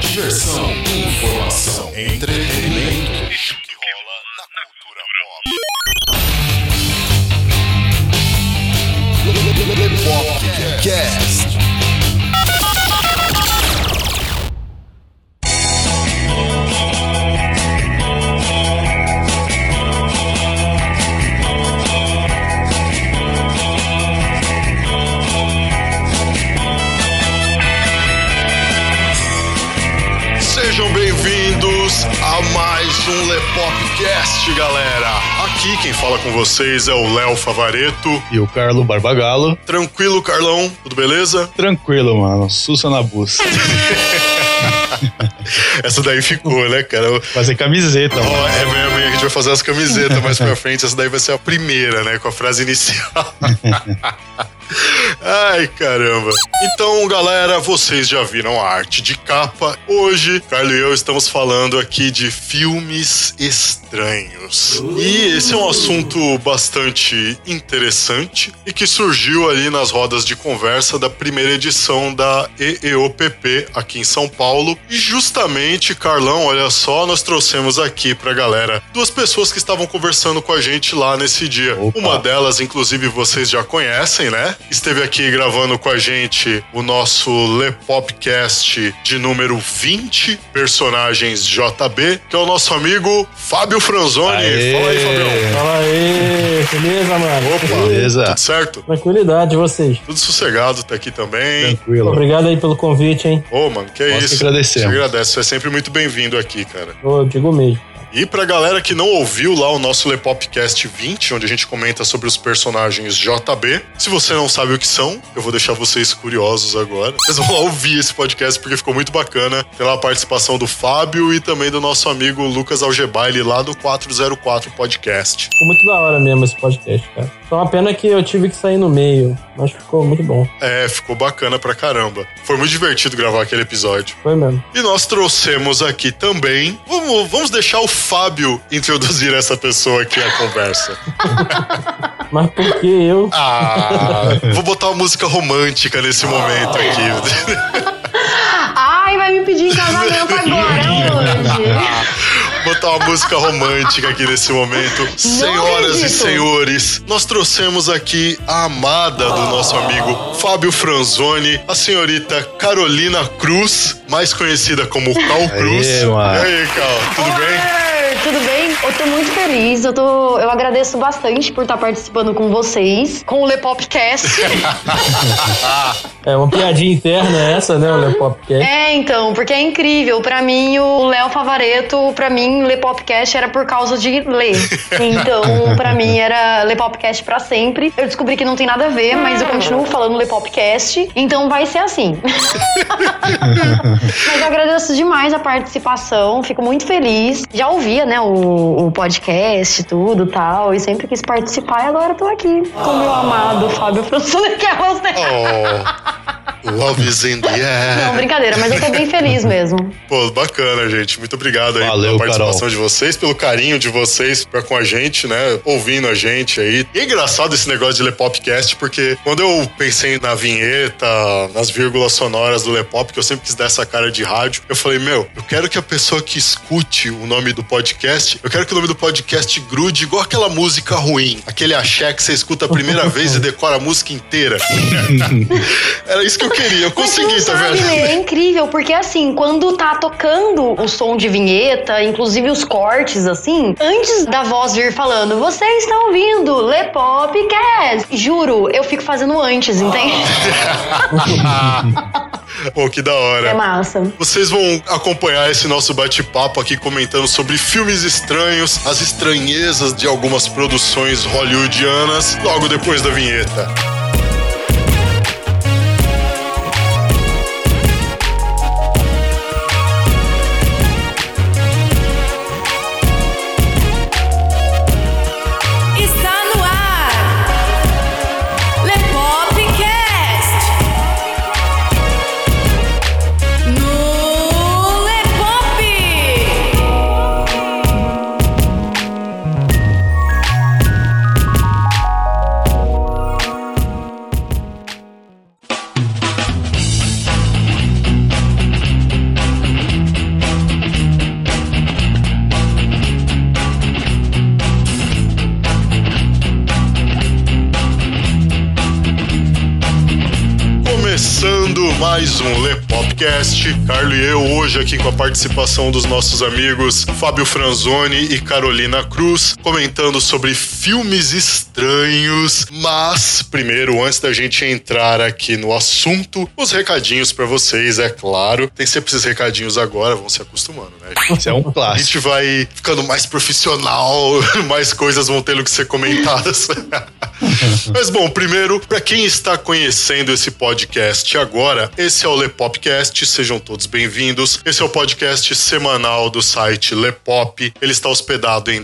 Diversão, informação, entretenimento. Aqui quem fala com vocês é o Léo Favareto. E o Carlo Barbagalo. Tranquilo, Carlão? Tudo beleza? Tranquilo, mano. Sussa na buça. Essa daí ficou, né, cara? Fazer camiseta, Ó, mano. é mesmo, a gente vai fazer as camisetas mais pra frente. Essa daí vai ser a primeira, né? Com a frase inicial. Ai, caramba. Então, galera, vocês já viram a arte de capa. Hoje, Carlos e eu estamos falando aqui de filmes estranhos. E esse é um assunto bastante interessante e que surgiu ali nas rodas de conversa da primeira edição da EEOPP aqui em São Paulo. E justamente, Carlão, olha só, nós trouxemos aqui pra galera duas pessoas que estavam conversando com a gente lá nesse dia. Opa. Uma delas, inclusive, vocês já conhecem, né? Esteve aqui gravando com a gente o nosso Lepopcast de número 20, personagens JB, que é o nosso amigo Fábio Franzoni. Aê. Fala aí, Fabião. Fala aí, beleza, mano? Opa, Beleza. tudo certo? Tranquilidade, vocês. Tudo sossegado, tá aqui também. Tranquilo. Obrigado aí pelo convite, hein? Ô, mano, que é Nós que isso. agradecemos. Te agradeço, você é sempre muito bem-vindo aqui, cara. Eu digo mesmo. E pra galera que não ouviu lá o nosso Lepopcast 20, onde a gente comenta sobre os personagens JB, se você não sabe o que são, eu vou deixar vocês curiosos agora. Vocês vão lá ouvir esse podcast porque ficou muito bacana. Tem lá a participação do Fábio e também do nosso amigo Lucas Algebaile lá do 404 Podcast. Ficou muito da hora mesmo esse podcast, cara. Só uma pena que eu tive que sair no meio, mas ficou muito bom. É, ficou bacana pra caramba. Foi muito divertido gravar aquele episódio. Foi mesmo. E nós trouxemos aqui também. Vamos, vamos deixar o Fábio introduzir essa pessoa aqui à conversa. Mas por que eu? Ah, vou botar uma música romântica nesse momento aqui. Ai, vai me pedir em casamento agora, hoje. botar uma música romântica aqui nesse momento. Senhoras e senhores, nós trouxemos aqui a amada do nosso amigo Fábio Franzoni, a senhorita Carolina Cruz, mais conhecida como Cal Cruz. E aí, Cal, tudo bem? Oi, Tudo bem? Eu tô muito feliz. Eu, tô, eu agradeço bastante por estar participando com vocês, com o Lepopcast. É uma piadinha interna essa, né? O Lepopcast. é, então, porque é incrível. Pra mim, o Léo Favareto, pra mim, Lepopcast era por causa de ler. Então, pra mim, era Lepopcast pra sempre. Eu descobri que não tem nada a ver, mas eu continuo falando Lepopcast. Então, vai ser assim. Mas eu agradeço demais a participação, fico muito feliz. Já ouvia, né, o, o podcast, tudo tal, e sempre quis participar e agora tô aqui com o meu amado Fábio Fransone, que é você. Oh, love is in the air. Não, brincadeira, mas eu tô bem feliz mesmo. Pô, bacana, gente. Muito obrigado aí Valeu, pela participação Carol. de vocês, pelo carinho de vocês pra com a gente, né? Ouvindo a gente aí. E é engraçado esse negócio de Lepopcast, porque quando eu pensei na vinheta, nas vírgulas sonoras do Lepop, que eu sempre quis dar essa cara de rádio, eu falei, meu, eu quero que a pessoa que escute o nome do podcast, eu quero que o nome do podcast grude igual aquela música ruim, aquele axé que você escuta a primeira vez e decora a música inteira. Era isso que eu queria. Eu Mas você consegui, não tá sabe, vendo? Lê, é incrível, porque assim, quando tá tocando o som de vinheta, inclusive os cortes, assim, antes da voz vir falando, você está ouvindo Lepopcast. Juro, eu fico fazendo antes, entende? Pô, que da hora. É massa. Vocês vão acompanhar esse nosso bate-papo aqui comentando sobre filmes estranhos, as estranhezas de algumas produções hollywoodianas, logo depois da vinheta. Mais um Lepopcast. Carlos e eu hoje aqui com a participação dos nossos amigos Fábio Franzoni e Carolina Cruz, comentando sobre filmes estranhos. Mas, primeiro, antes da gente entrar aqui no assunto, os recadinhos pra vocês, é claro. Tem sempre esses recadinhos agora, vão se acostumando, né? Isso é um A clássico. gente vai ficando mais profissional, mais coisas vão tendo que ser comentadas. Mas bom, primeiro, para quem está conhecendo esse podcast agora, esse é o Lepopcast, sejam todos bem-vindos. Esse é o podcast semanal do site Lepop. Ele está hospedado em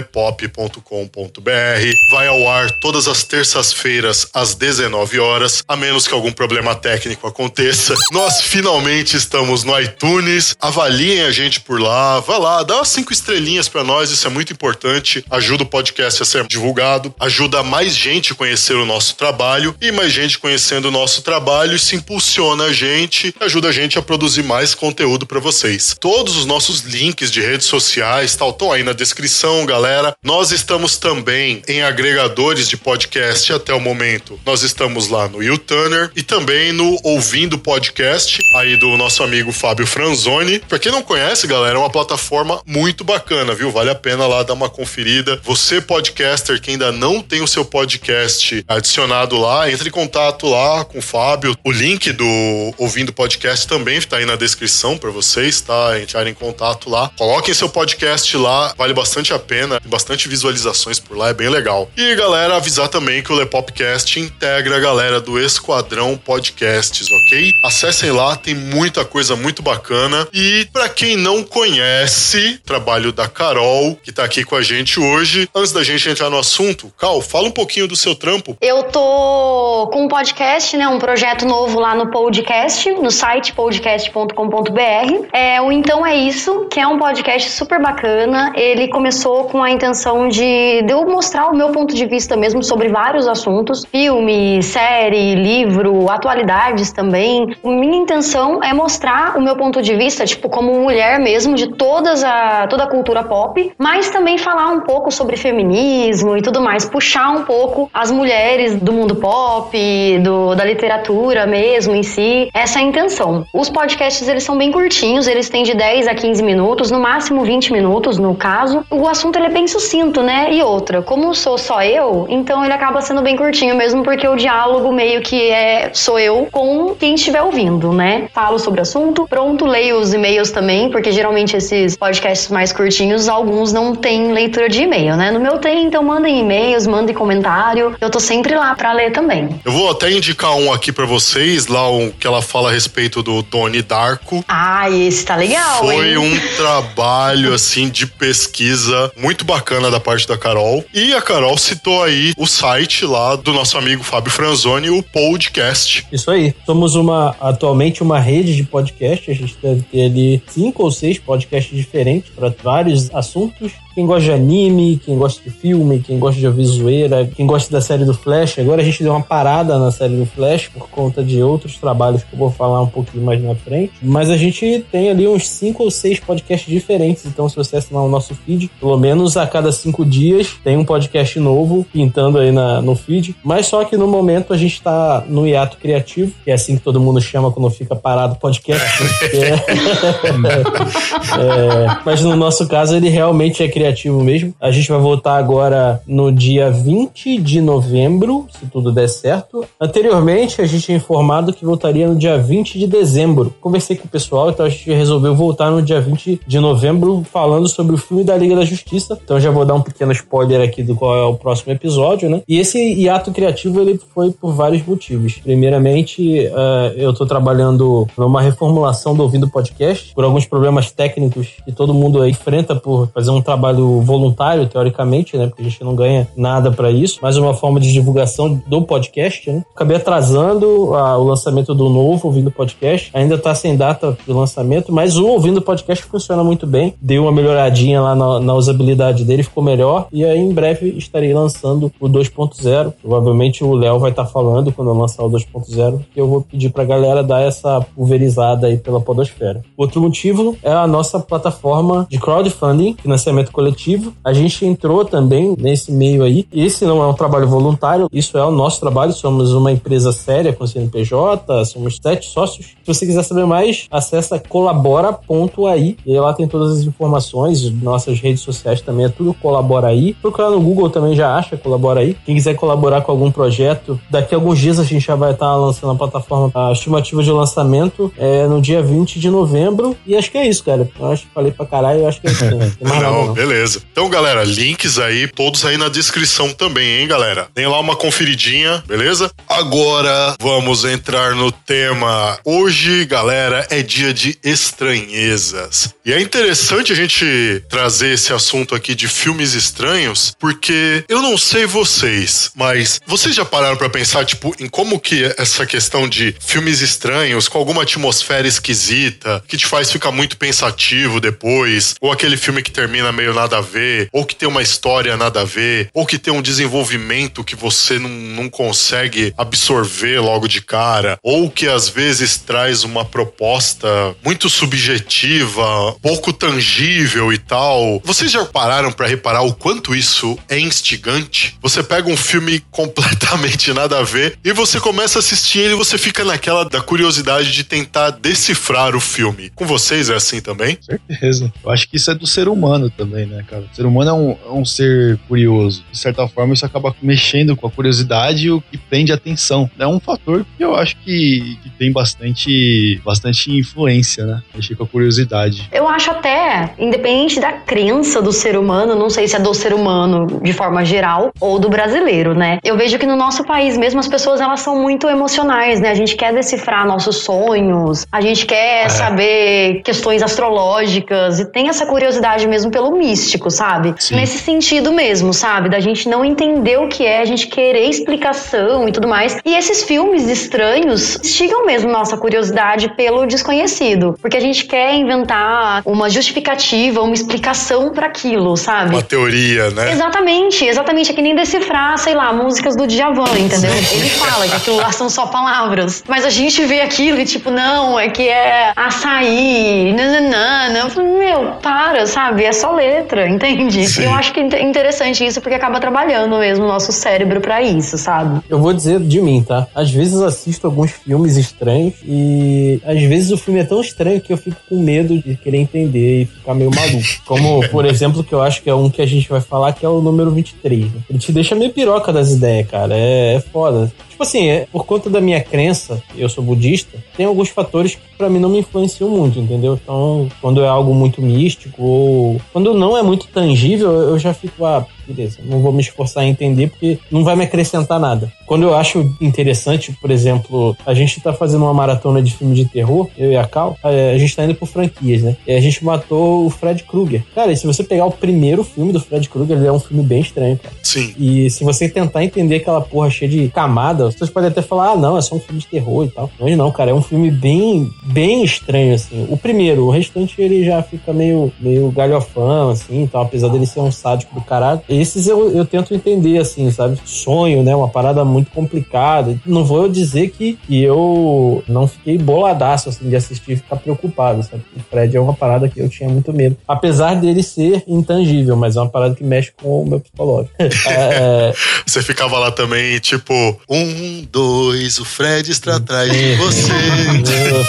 www.lepop.com.br. Vai ao ar todas as terças-feiras às 19 horas, a menos que algum problema técnico aconteça. Nós finalmente estamos no iTunes. Avaliem a gente por lá, vá lá, dá umas cinco estrelinhas para nós, isso é muito importante. Ajuda o podcast a ser divulgado, ajuda mais gente a conhecer o nosso trabalho e mais gente conhecendo o nosso trabalho, isso impulsiona a gente, ajuda a gente a produzir mais conteúdo para vocês. Todos os nossos links de redes sociais tal estão aí na descrição, galera. Nós estamos também em agregadores de podcast até o momento. Nós estamos lá no YouTuner e também no Ouvindo Podcast, aí do nosso amigo Fábio Franzoni. Pra quem não conhece, galera, é uma plataforma muito bacana, viu? Vale a pena lá dar uma conferida. Você, podcaster, que ainda não tem o seu podcast adicionado lá, entre em contato lá com o Fábio. O link do Ouvindo Podcast também está aí na descrição para vocês, tá? Entrarem em contato lá. Coloquem seu podcast lá, vale bastante a pena. Tem bastante visualizações por lá, é bem legal. E, galera, avisar também que o Lepopcast integra a galera do Esquadrão Podcasts, ok? Acessem lá, tem muita coisa muito bacana. E para quem não conhece, trabalho da Carol, que tá aqui com a gente hoje. Antes da gente entrar no assunto, Cal, fala um pouquinho do seu trampo. Eu tô com um podcast, né? Um projeto novo lá no podcast, no site podcast.com.br. É, o Então É Isso, que é um podcast super bacana. Ele começou com a intenção de, de eu mostrar o meu ponto de vista mesmo sobre vários assuntos: filme, série, livro, atualidades também. Minha intenção é mostrar o meu ponto de vista, tipo, como mulher mesmo, de todas a, toda a cultura pop, mas também falar um pouco sobre feminismo e tudo mais, puxar um pouco as mulheres do mundo pop, do, da literatura mesmo em si. Essa é a intenção. Os podcasts, eles são bem curtinhos, eles têm de 10 a 15 minutos, no máximo 20 minutos, no caso. O assunto, ele é bem sucinto, né? E outra, como sou só eu, então ele acaba sendo bem curtinho mesmo, porque o diálogo meio que é sou eu com quem estiver ouvindo, né? Falo sobre o assunto, pronto, leio os e-mails também, porque geralmente esses podcasts mais curtinhos, alguns não têm leitura de e-mail, né? No meu tem, então mandem e-mails, mandem comentário. Eu tô sempre lá pra ler também. Eu vou até indicar um aqui pra vocês, lá um que ela fala a respeito do Doni Darko. Ah, esse tá legal, Foi hein? um trabalho assim de pesquisa muito bacana da parte da Carol. E a Carol citou aí o site lá do nosso amigo Fábio Franzoni, o podcast. Isso aí. Somos uma atualmente uma rede de podcast. A gente deve ter ali cinco ou seis podcasts diferentes para vários assuntos. Quem gosta de anime, quem gosta de filme, quem gosta de ouvir zoeira, quem gosta da série do Flash. Agora a gente deu uma parada na série do Flash por conta de outros trabalhos que eu vou falar um pouquinho mais na frente. Mas a gente tem ali uns cinco ou seis podcasts diferentes. Então, se você assinar o nosso feed, pelo menos a cada cinco dias tem um podcast novo pintando aí na, no feed. Mas só que no momento a gente tá no hiato criativo, que é assim que todo mundo chama quando fica parado o podcast. né? É- É, mas no nosso caso ele realmente é criativo mesmo. A gente vai voltar agora no dia 20 de novembro, se tudo der certo. Anteriormente a gente tinha informado que voltaria no dia 20 de dezembro. Conversei com o pessoal, então a gente resolveu voltar no dia 20 de novembro falando sobre o filme da Liga da Justiça. Então já vou dar um pequeno spoiler aqui do qual é o próximo episódio, né? E esse hiato criativo ele foi por vários motivos. Primeiramente, eh, eu tô trabalhando numa reformulação do Ouvindo Podcast por alguns problemas técnicos que todo mundo enfrenta por fazer um trabalho voluntário, teoricamente, né? Porque a gente não ganha nada para isso, mas uma forma de divulgação do podcast, né? Acabei atrasando ah, o lançamento do novo Ouvindo Podcast. Ainda tá sem data de lançamento, mas o Ouvindo Podcast funciona muito bem. Deu uma melhoradinha lá na, na usabilidade dele, ficou melhor. E aí em breve estarei lançando o 2.0. Provavelmente o Léo vai estar falando quando eu lançar o 2.0, que eu vou pedir pra galera dar essa pulverizada aí pela podosfera. Outro motivo é a nossa plataforma de crowdfunding, financiamento coletivo. A gente entrou também nesse meio aí. Esse não é um trabalho voluntário, isso é o nosso trabalho. Somos uma empresa séria com CNPJ, somos sete sócios. Se você quiser saber mais, acessa colabora.ai e lá tem todas as informações. Nossas redes sociais também é tudo colabora aí. Procurar no Google também já acha colabora aí. Quem quiser colaborar com algum projeto, daqui a alguns dias a gente já vai estar lançando a plataforma. A estimativa de lançamento é no dia 20 de novembro. E acho que é isso, cara. Eu acho que falei pra caralho, eu acho que é isso. Não mais nada, Não, não. beleza. Então, galera, links aí, todos aí na descrição também, hein, galera? Tem lá uma conferidinha, beleza? Agora vamos entrar no tema. Hoje, galera, é dia de estranhezas. E é interessante a gente trazer esse assunto aqui de filmes estranhos, porque eu não sei vocês, mas vocês já pararam pra pensar, tipo, em como que essa questão de filmes estranhos, com alguma atmosfera esquisita, que te faz ficar muito pensativo depois, ou aquele filme que termina meio nada a ver, ou que tem uma história nada a ver, ou que tem um desenvolvimento que você não, não consegue absorver logo de cara, ou que às vezes traz uma proposta muito subjetiva, pouco tangível e tal. Vocês já pararam pra reparar o quanto isso é instigante? Você pega um filme completamente nada a ver e você começa a assistir ele e você fica naquela da curiosidade de tentar decifrar o filme. Com vocês é assim também? Certeza. Eu acho que isso é do ser humano também, né, cara? O ser humano é um, é um ser curioso. De certa forma, isso acaba mexendo com a curiosidade e o que prende a atenção. É um fator que eu acho que, que tem bastante, bastante influência, né? Mexer com a curiosidade. Eu acho até, independente da crença do ser humano, não sei se é do ser humano de forma geral ou do brasileiro, né? Eu vejo que no nosso país mesmo as pessoas elas são muito emocionais, né? A gente quer decifrar nossos sonhos, a gente quer saber questões astrológicas e tem essa curiosidade mesmo pelo místico, sabe? Sim. Nesse sentido mesmo, sabe? Da gente não entender o que é, a gente querer explicação e tudo mais. E esses filmes estranhos instigam mesmo nossa curiosidade pelo desconhecido, porque a gente quer inventar uma justificativa, uma explicação para aquilo, sabe? Uma teoria, né? Exatamente, exatamente. É que nem decifrar, sei lá, músicas do Djavan, entendeu? Ele fala que aquilo lá são só palavras. Mas a gente vê aquilo e tipo, não, é que é açaí, nananana. Eu falo, meu, para, sabe? É só letra, entende? Sim. E eu acho que é interessante isso porque acaba trabalhando mesmo o nosso cérebro pra isso, sabe? Eu vou dizer de mim, tá? Às vezes assisto alguns filmes estranhos e às vezes o filme é tão estranho que eu fico com medo de querer entender e ficar meio maluco. Como, por exemplo, que eu acho que é um que a gente vai falar, que é o número 23. Né? Ele te deixa meio piroca das ideias, cara. É, é foda. Tipo assim, é, por conta da minha crença, eu sou budista, tem alguns fatores que pra mim não me influenciam muito, entendeu? Então, quando é algo muito místico ou quando não é muito tangível, eu já fico, ah, beleza, não vou me esforçar em entender porque não vai me acrescentar nada. Quando eu acho interessante, por exemplo, a gente tá fazendo uma maratona de filme de terror, eu e a Cal, é, a gente tá indo por franquias, né? E a gente matou o Fred Krueger. Cara, e se você pegar o primeiro filme do Fred Krueger, ele é um filme bem estranho, cara. Sim. E se você tentar entender aquela porra cheia de camada, vocês podem até falar, ah, não, é só um filme de terror e tal. Mas não, cara, é um filme bem, bem estranho, assim. O primeiro, o restante ele já fica meio, meio galhofão, assim, então, apesar dele ser um sádico do caralho. Esses eu, eu tento entender, assim, sabe? Sonho, né? Uma parada muito complicada. Não vou dizer que, que eu não fiquei boladaço, assim, de assistir e ficar preocupado, sabe? O Fred é uma parada que eu tinha muito medo. Apesar dele ser intangível, mas é uma parada que mexe com o meu psicológico. é, Você ficava lá também, tipo, um, dois, o Fred está atrás de você.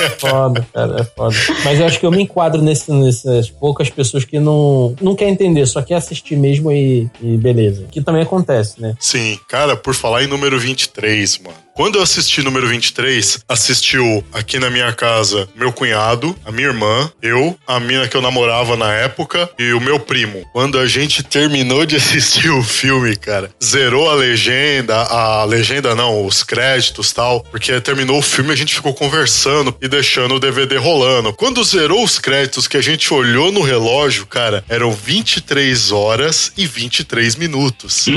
É foda, cara, é foda. Mas eu acho que eu me enquadro nesse, nessas poucas pessoas que não, não quer entender, só quer assistir mesmo e, e beleza. Que também acontece, né? Sim, cara, por falar em número 23, mano. Quando eu assisti número 23, assistiu aqui na minha casa meu cunhado, a minha irmã, eu, a mina que eu namorava na época e o meu primo. Quando a gente terminou de assistir o filme, cara, zerou a legenda, a legenda não, os créditos tal, porque terminou o filme a gente ficou conversando e deixando o DVD rolando. Quando zerou os créditos que a gente olhou no relógio, cara, eram 23 horas e 23 minutos.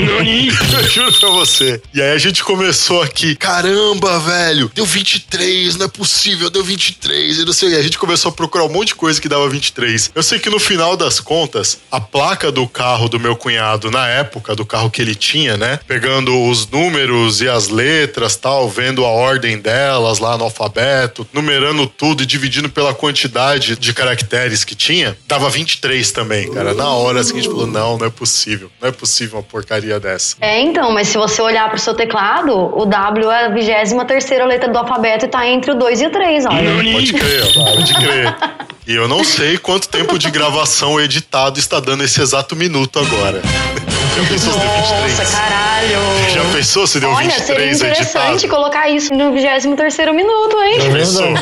eu juro pra você. E aí a gente começou aqui, caramba, velho, deu 23, não é possível, deu 23. E não sei, e a gente começou a procurar um monte de coisa que dava 23. Eu sei que no final das contas, a placa do carro do meu cunhado, na época do carro que ele tinha, né? Pegando os números e as letras, tal, vendo a ordem delas lá no alfabeto, numerando tudo e dividindo pela quantidade de caracteres que tinha, dava 23 também, cara. Na hora assim, a gente falou: não, não é possível. Não é possível uma porcaria dessa. É, então, mas se você olhar pro seu teclado, o W é a 23 terceira letra do alfabeto e tá entre o 2 e o 3, olha. Pode crer, pode crer. E eu não sei quanto tempo de gravação editado está dando esse exato minuto agora. Já pensou se deu 23? Nossa, caralho. Já pensou se deu Olha, 23 seria interessante editado? colocar isso no 23 minuto, hein? É Pensou?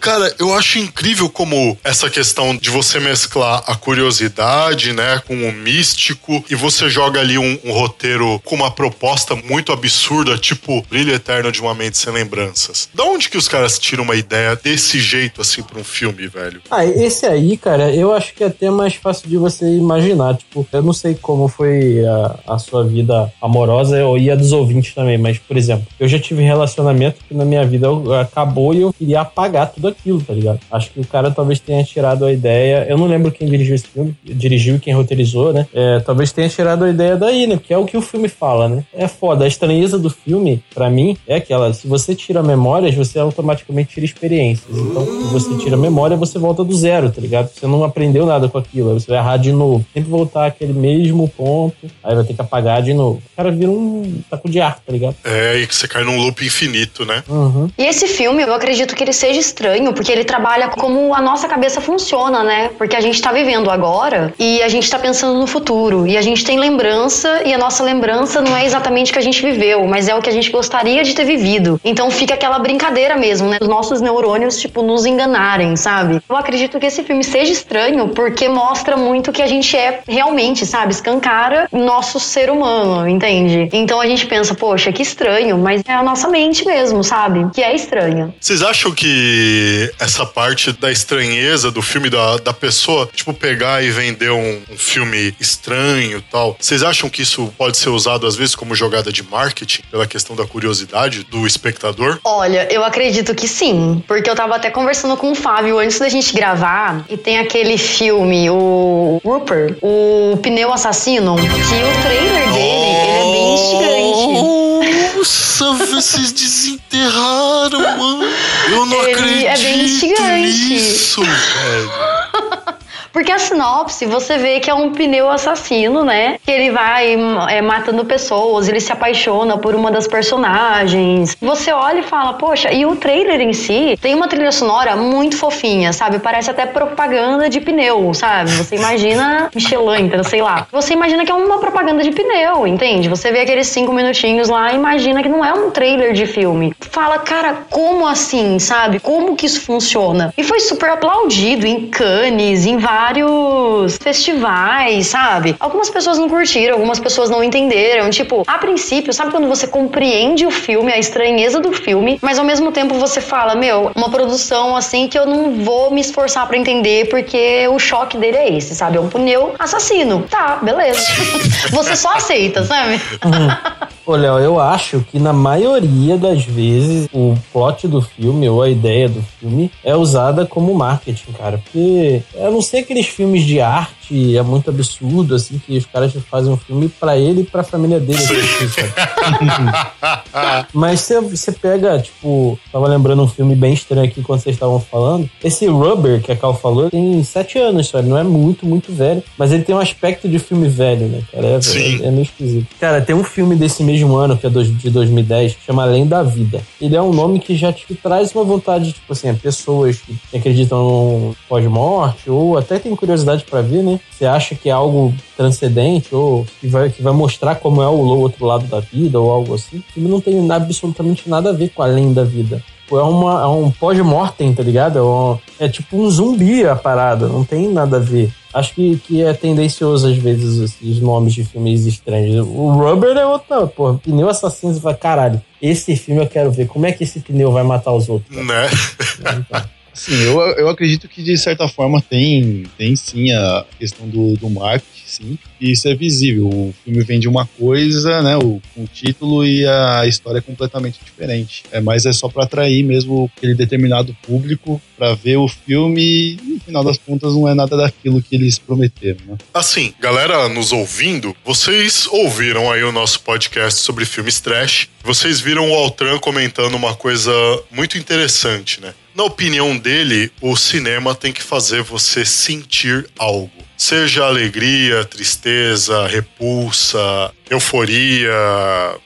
Cara, eu acho incrível como essa questão de você mesclar a curiosidade, né, com o místico e você joga ali um, um roteiro com uma proposta muito absurda, tipo Brilho Eterno de uma Mente Sem Lembranças. Da onde que os caras tiram uma ideia desse jeito, assim, pra um filme, velho? Ah, esse aí, cara, eu acho que é até mais fácil de você imaginar. Tipo, eu não sei como foi a, a sua vida amorosa e a dos ouvintes também, mas, por exemplo, eu já tive relacionamento que na minha vida acabou e eu queria apagar tudo aquilo, tá ligado? Acho que o cara talvez tenha tirado a ideia. Eu não lembro quem dirigiu esse filme, dirigiu e quem roteirizou, né? É, talvez tenha tirado a ideia daí, né? Porque é o que o filme fala, né? É foda. A estranheza do filme, pra mim, é aquela: se você tira memórias, você automaticamente tira experiências. Então, se você tira memória, você volta do zero, tá ligado? Você não aprendeu nada com aquilo, você vai errar de novo. Sempre voltar àquele mesmo ponto, vai ter que apagar de novo. O cara vira um taco de ar, tá ligado? É, e que você cai num loop infinito, né? Uhum. E esse filme, eu acredito que ele seja estranho, porque ele trabalha como a nossa cabeça funciona, né? Porque a gente tá vivendo agora e a gente tá pensando no futuro. E a gente tem lembrança, e a nossa lembrança não é exatamente o que a gente viveu, mas é o que a gente gostaria de ter vivido. Então fica aquela brincadeira mesmo, né? Os nossos neurônios, tipo, nos enganarem, sabe? Eu acredito que esse filme seja estranho porque mostra muito o que a gente é realmente, sabe? Escancara nosso ser humano, entende? Então a gente pensa, poxa, que estranho, mas é a nossa mente mesmo, sabe? Que é estranha. Vocês acham que essa parte da estranheza do filme, da, da pessoa, tipo, pegar e vender um, um filme estranho e tal, vocês acham que isso pode ser usado às vezes como jogada de marketing, pela questão da curiosidade do espectador? Olha, eu acredito que sim, porque eu tava até conversando com o Fábio antes da gente gravar e tem aquele filme, o Rupert, o Pneu Assassino, que o trailer dele, ele é bem instigante. Nossa, vocês desenterraram, mano. Eu não Ele acredito é bem instigante. nisso, velho. Porque a sinopse, você vê que é um pneu assassino, né? Que ele vai é, matando pessoas, ele se apaixona por uma das personagens. Você olha e fala, poxa, e o trailer em si tem uma trilha sonora muito fofinha, sabe? Parece até propaganda de pneu, sabe? Você imagina Michelin, então, sei lá. Você imagina que é uma propaganda de pneu, entende? Você vê aqueles cinco minutinhos lá e imagina que não é um trailer de filme. Fala, cara, como assim, sabe? Como que isso funciona? E foi super aplaudido em Cannes, em vários festivais, sabe? Algumas pessoas não curtiram, algumas pessoas não entenderam. Tipo, a princípio, sabe quando você compreende o filme, a estranheza do filme, mas ao mesmo tempo você fala, meu, uma produção assim que eu não vou me esforçar pra entender porque o choque dele é esse, sabe? É um pneu assassino. Tá, beleza. você só aceita, sabe? Ô, Léo, eu acho que na maioria das vezes o plot do filme ou a ideia do filme é usada como marketing, cara. Porque eu não sei aqueles filmes de arte, é muito absurdo, assim, que os caras fazem um filme pra ele e pra família dele. assim? Mas você, pega, tipo, tava lembrando um filme bem estranho aqui quando vocês estavam falando. Esse Rubber que a Cal falou tem sete anos, sabe? Não é muito, muito velho. Mas ele tem um aspecto de filme velho, né, cara? É, Sim. é, é meio esquisito. Cara, tem um filme desse mesmo ano, que é de 2010, que chama Além da Vida. Ele é um nome que já te traz uma vontade, tipo assim, pessoas que acreditam no pós-morte, ou até tem curiosidade pra ver, né? Você acha que é algo transcendente, ou que vai, que vai mostrar como é o outro lado da vida, ou algo assim. O filme não tem absolutamente nada a ver com Além da Vida. Tipo, É, uma, é um pós-mortem, tá ligado? É, um- é tipo um zumbi a parada, não tem nada a ver. Acho que, que é tendencioso às vezes esses nomes de filmes estranhos. O Rubber é outra, porra, pneu assassino, você fala, caralho, esse filme eu quero ver. Como é que esse pneu vai matar os outros? Né? Sim, eu, eu acredito que de certa forma tem, tem sim a questão do, do marketing, sim. E isso é visível. O filme vende uma coisa, né? O, o título e a história é completamente diferente. É, mas é só para atrair mesmo aquele determinado público para ver o filme e, no final das contas, não é nada daquilo que eles prometeram, né? Assim, galera nos ouvindo, vocês ouviram aí o nosso podcast sobre filmes trash. Vocês viram o Altran comentando uma coisa muito interessante, né? Na opinião dele, o cinema tem que fazer você sentir algo. Seja alegria, tristeza, repulsa, euforia,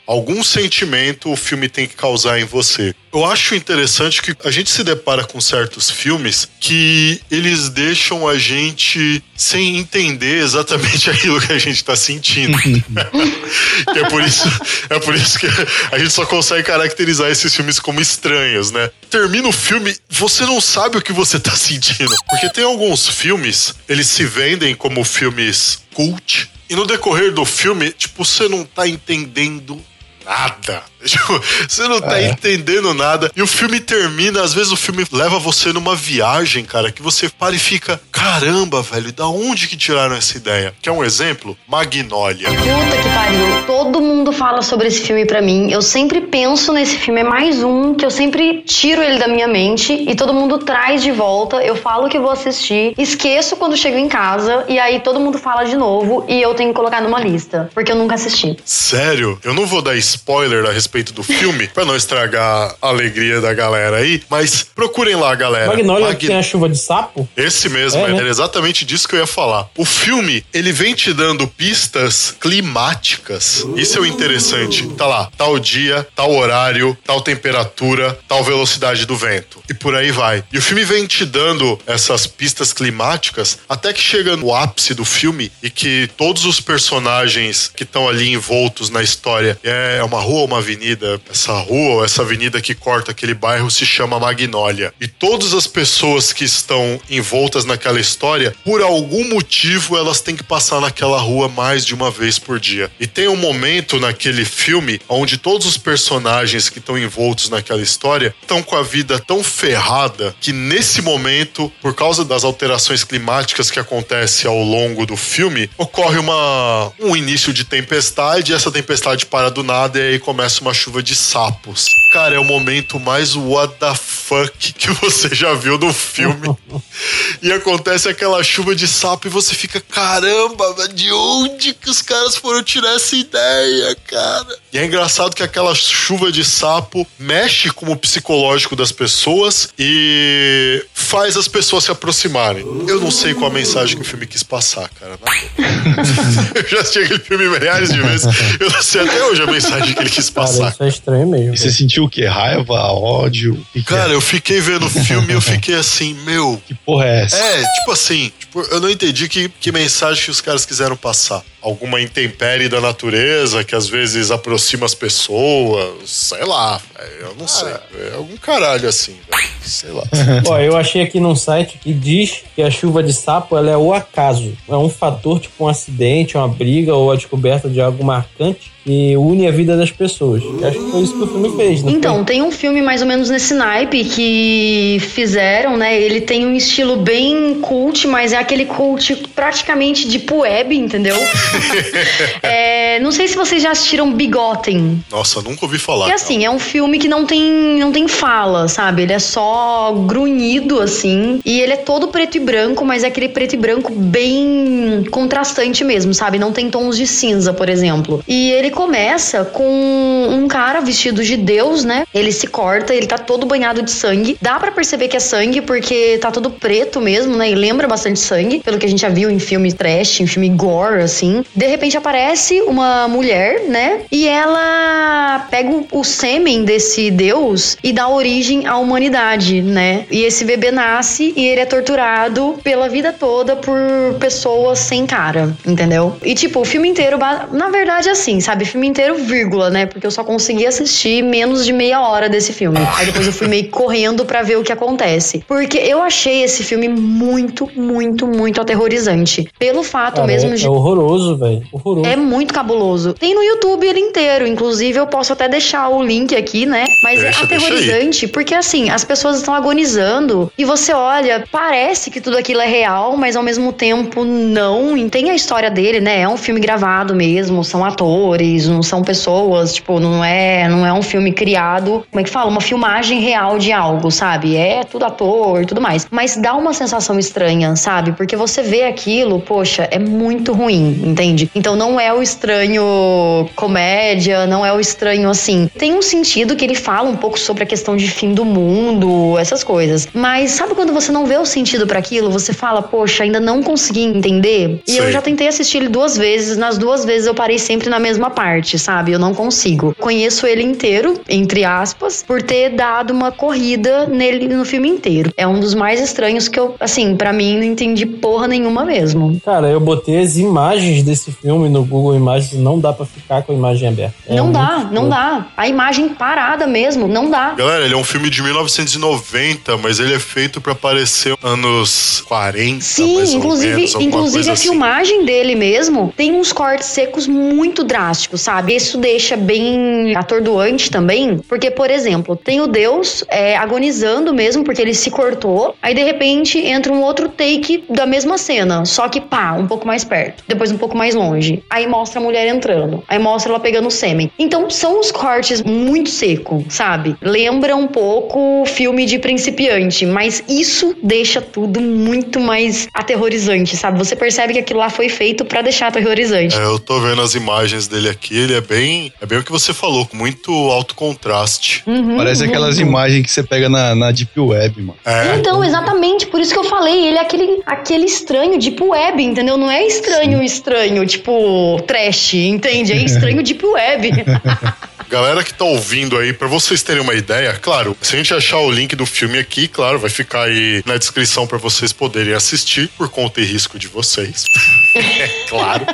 algum sentimento o filme tem que causar em você. Eu acho interessante que a gente se depara com certos filmes que eles deixam a gente sem entender exatamente aquilo que a gente está sentindo. é por isso, é por isso que a gente só consegue caracterizar esses filmes como estranhos, né? Termina o filme, você não sabe o que você tá sentindo. Porque tem alguns filmes, eles se vendem como filmes cult, e no decorrer do filme, tipo, você não tá entendendo nada. Você não tá É. entendendo nada. E o filme termina, às vezes o filme leva você numa viagem, cara, que você para e fica, caramba, velho, da onde que tiraram essa ideia? Quer um exemplo? Magnolia. Puta que pariu. Todo mundo fala sobre esse filme pra mim. Eu sempre penso nesse filme. É mais um que eu sempre tiro ele da minha mente e todo mundo traz de volta. Eu falo que vou assistir, esqueço quando chego em casa e aí todo mundo fala de novo e eu tenho que colocar numa lista, porque eu nunca assisti. Sério? Eu não vou dar spoiler a respeito do filme, pra não estragar a alegria da galera aí, mas procurem lá, galera. Magnolia Mag- tem a chuva de sapo? Esse mesmo, É, né? era exatamente disso que eu ia falar. O filme, ele vem te dando pistas climáticas. Isso é o interessante. Tá lá, tal dia, tal horário, tal temperatura, tal velocidade do vento. E por aí vai. E o filme vem te dando essas pistas climáticas até que chega no ápice do filme e que todos os personagens que estão ali envoltos na história é uma rua uma avenida. Essa rua essa avenida que corta aquele bairro se chama Magnólia. E todas as pessoas que estão envoltas naquela história, por algum motivo, elas têm que passar naquela rua mais de uma vez por dia. E tem um momento naquele filme onde todos os personagens que estão envoltos naquela história estão com a vida tão ferrada que nesse momento, por causa das alterações climáticas que acontecem ao longo do filme, ocorre uma um início de tempestade, essa tempestade para do nada e aí começa uma chuva de sapos. Cara, é o momento mais what the fuck que você já viu no filme. e acontece aquela chuva de sapo e você fica, caramba, de onde que os caras foram tirar essa ideia, cara? E é engraçado que aquela chuva de sapo mexe com o psicológico das pessoas e faz as pessoas se aproximarem. Eu não sei qual a mensagem que o filme quis passar, cara. Eu já assisti aquele filme milhares de vezes. Eu não sei até hoje a mensagem que ele quis Cara, passar. isso é estranho mesmo. E você sentiu o quê? Raiva, ódio? Que, que Cara, é? eu fiquei vendo o filme e eu fiquei assim, meu. que porra é essa? É, tipo assim, tipo, eu não entendi que, que mensagem que os caras quiseram passar. Alguma intempérie da natureza que às vezes aproxima as pessoas, sei lá, eu não sei. É algum caralho assim, velho, sei lá. Ó, eu achei aqui num site que diz que a chuva de sapo ela é o acaso. É um fator tipo um acidente, uma briga ou a descoberta de algo marcante que une a vida das pessoas. Eu acho que foi isso que o filme fez, né? Então, tem um filme mais ou menos nesse naipe que fizeram, né? Ele tem um estilo bem cult, mas é aquele cult praticamente de web, entendeu? É, não sei se vocês já assistiram Bigotten. Nossa, nunca ouvi falar. E assim, é um filme que não tem, não tem fala, sabe? Ele é só grunhido, assim. E ele é todo preto e branco, mas é aquele preto e branco bem contrastante mesmo, sabe? Não tem tons de cinza, por exemplo. E ele começa com um cara vestido de Deus, né? Ele se corta, ele tá todo banhado de sangue. Dá pra perceber que é sangue, porque tá todo preto mesmo, né? E lembra bastante sangue, pelo que a gente já viu em filme trash, em filme gore, assim. De repente aparece uma mulher, né? E ela pega o, sêmen desse Deus e dá origem à humanidade, né? E esse bebê nasce e ele é torturado pela vida toda por pessoas sem cara, entendeu? E tipo, o filme inteiro, na verdade, é assim, sabe? O filme inteiro, vírgula, né? Porque eu só consegui assistir menos de meia hora desse filme. Aí depois eu fui meio correndo pra ver o que acontece. Porque eu achei esse filme muito, muito, muito aterrorizante. Pelo fato mesmo é, de é horroroso horroroso, velho. Horroroso. É muito cabuloso. Tem no YouTube ele inteiro. Inclusive, eu posso até deixar o link aqui, né? Mas Deixa, é deixa aterrorizante, porque assim, as pessoas estão agonizando e você olha, parece que tudo aquilo é real, mas ao mesmo tempo não. E tem a história dele, né? É um filme gravado mesmo, são atores, não são pessoas, tipo, não é, não é um filme criado, como é que fala? Uma filmagem real de algo, sabe? É tudo ator e tudo mais. Mas dá uma sensação estranha, sabe? Porque você vê aquilo, poxa, é muito ruim, entende? Então não é o estranho comédia, não é o estranho assim. Tem um sentido que ele fala um pouco sobre a questão de fim do mundo, essas coisas. Mas sabe quando você não vê o sentido para aquilo? Você fala, poxa, ainda não consegui entender. E Sei. eu já tentei assistir ele duas vezes, nas duas vezes eu parei sempre na mesma parte, sabe? Eu não consigo. Conheço ele inteiro, entre aspas, por ter dado uma corrida nele no filme inteiro. É um dos mais estranhos que eu, assim, pra mim não entendi porra nenhuma mesmo. Cara, eu botei as imagens desse filme no Google Imagens não dá pra ficar com a imagem aberta. É não dá, não louco. dá. A imagem parada mesmo, não dá. Galera, ele é um filme de 1990, mas ele é feito pra parecer anos 40, Sim, mais ou inclusive, menos, inclusive coisa a assim. filmagem dele mesmo tem uns cortes secos muito drásticos, sabe? Isso deixa bem atordoante também, porque, por exemplo, tem o Deus é, agonizando mesmo, porque ele se cortou, aí de repente entra um outro take da mesma cena, só que pá, um pouco mais perto, depois um pouco mais longe. Aí mostra a mulher entrando, aí mostra ela pegando o sêmen. Então são os cortes muito seco, sabe? Lembra um pouco filme de principiante, mas isso deixa tudo muito mais aterrorizante, sabe? Você percebe que aquilo lá foi feito pra deixar aterrorizante. É, eu tô vendo as imagens dele aqui, ele é bem. É bem o que você falou, com muito alto contraste. Uhum, Parece aquelas muito. imagens que você pega na, na Deep Web, mano. É. Então, exatamente, por isso que eu falei, ele é aquele, aquele estranho, tipo web, entendeu? Não é estranho, estranho, tipo trash, entende? É estranho, deep web. Galera que tá ouvindo aí, pra vocês terem uma ideia, claro, se a gente achar o link do filme aqui, claro, vai ficar aí na descrição pra vocês poderem assistir, por conta e risco de vocês. é claro.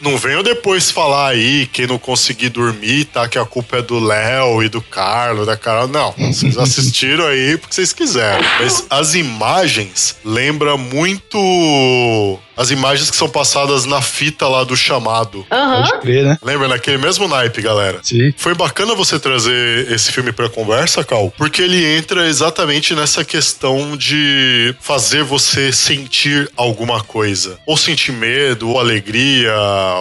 Não venham depois falar aí que não consegui dormir, tá? Que a culpa é do Léo e do Carlos, da Carol. Não, vocês assistiram aí porque vocês quiseram. Mas as imagens lembram muito as imagens que são passadas na fita lá do chamado. Aham. Pode crer, né? Lembra naquele mesmo naipe, galera? Sim. Foi bacana você trazer esse filme pra conversa, Cal, porque ele entra exatamente nessa questão de fazer você sentir alguma coisa. Ou sentir medo, ou alegria,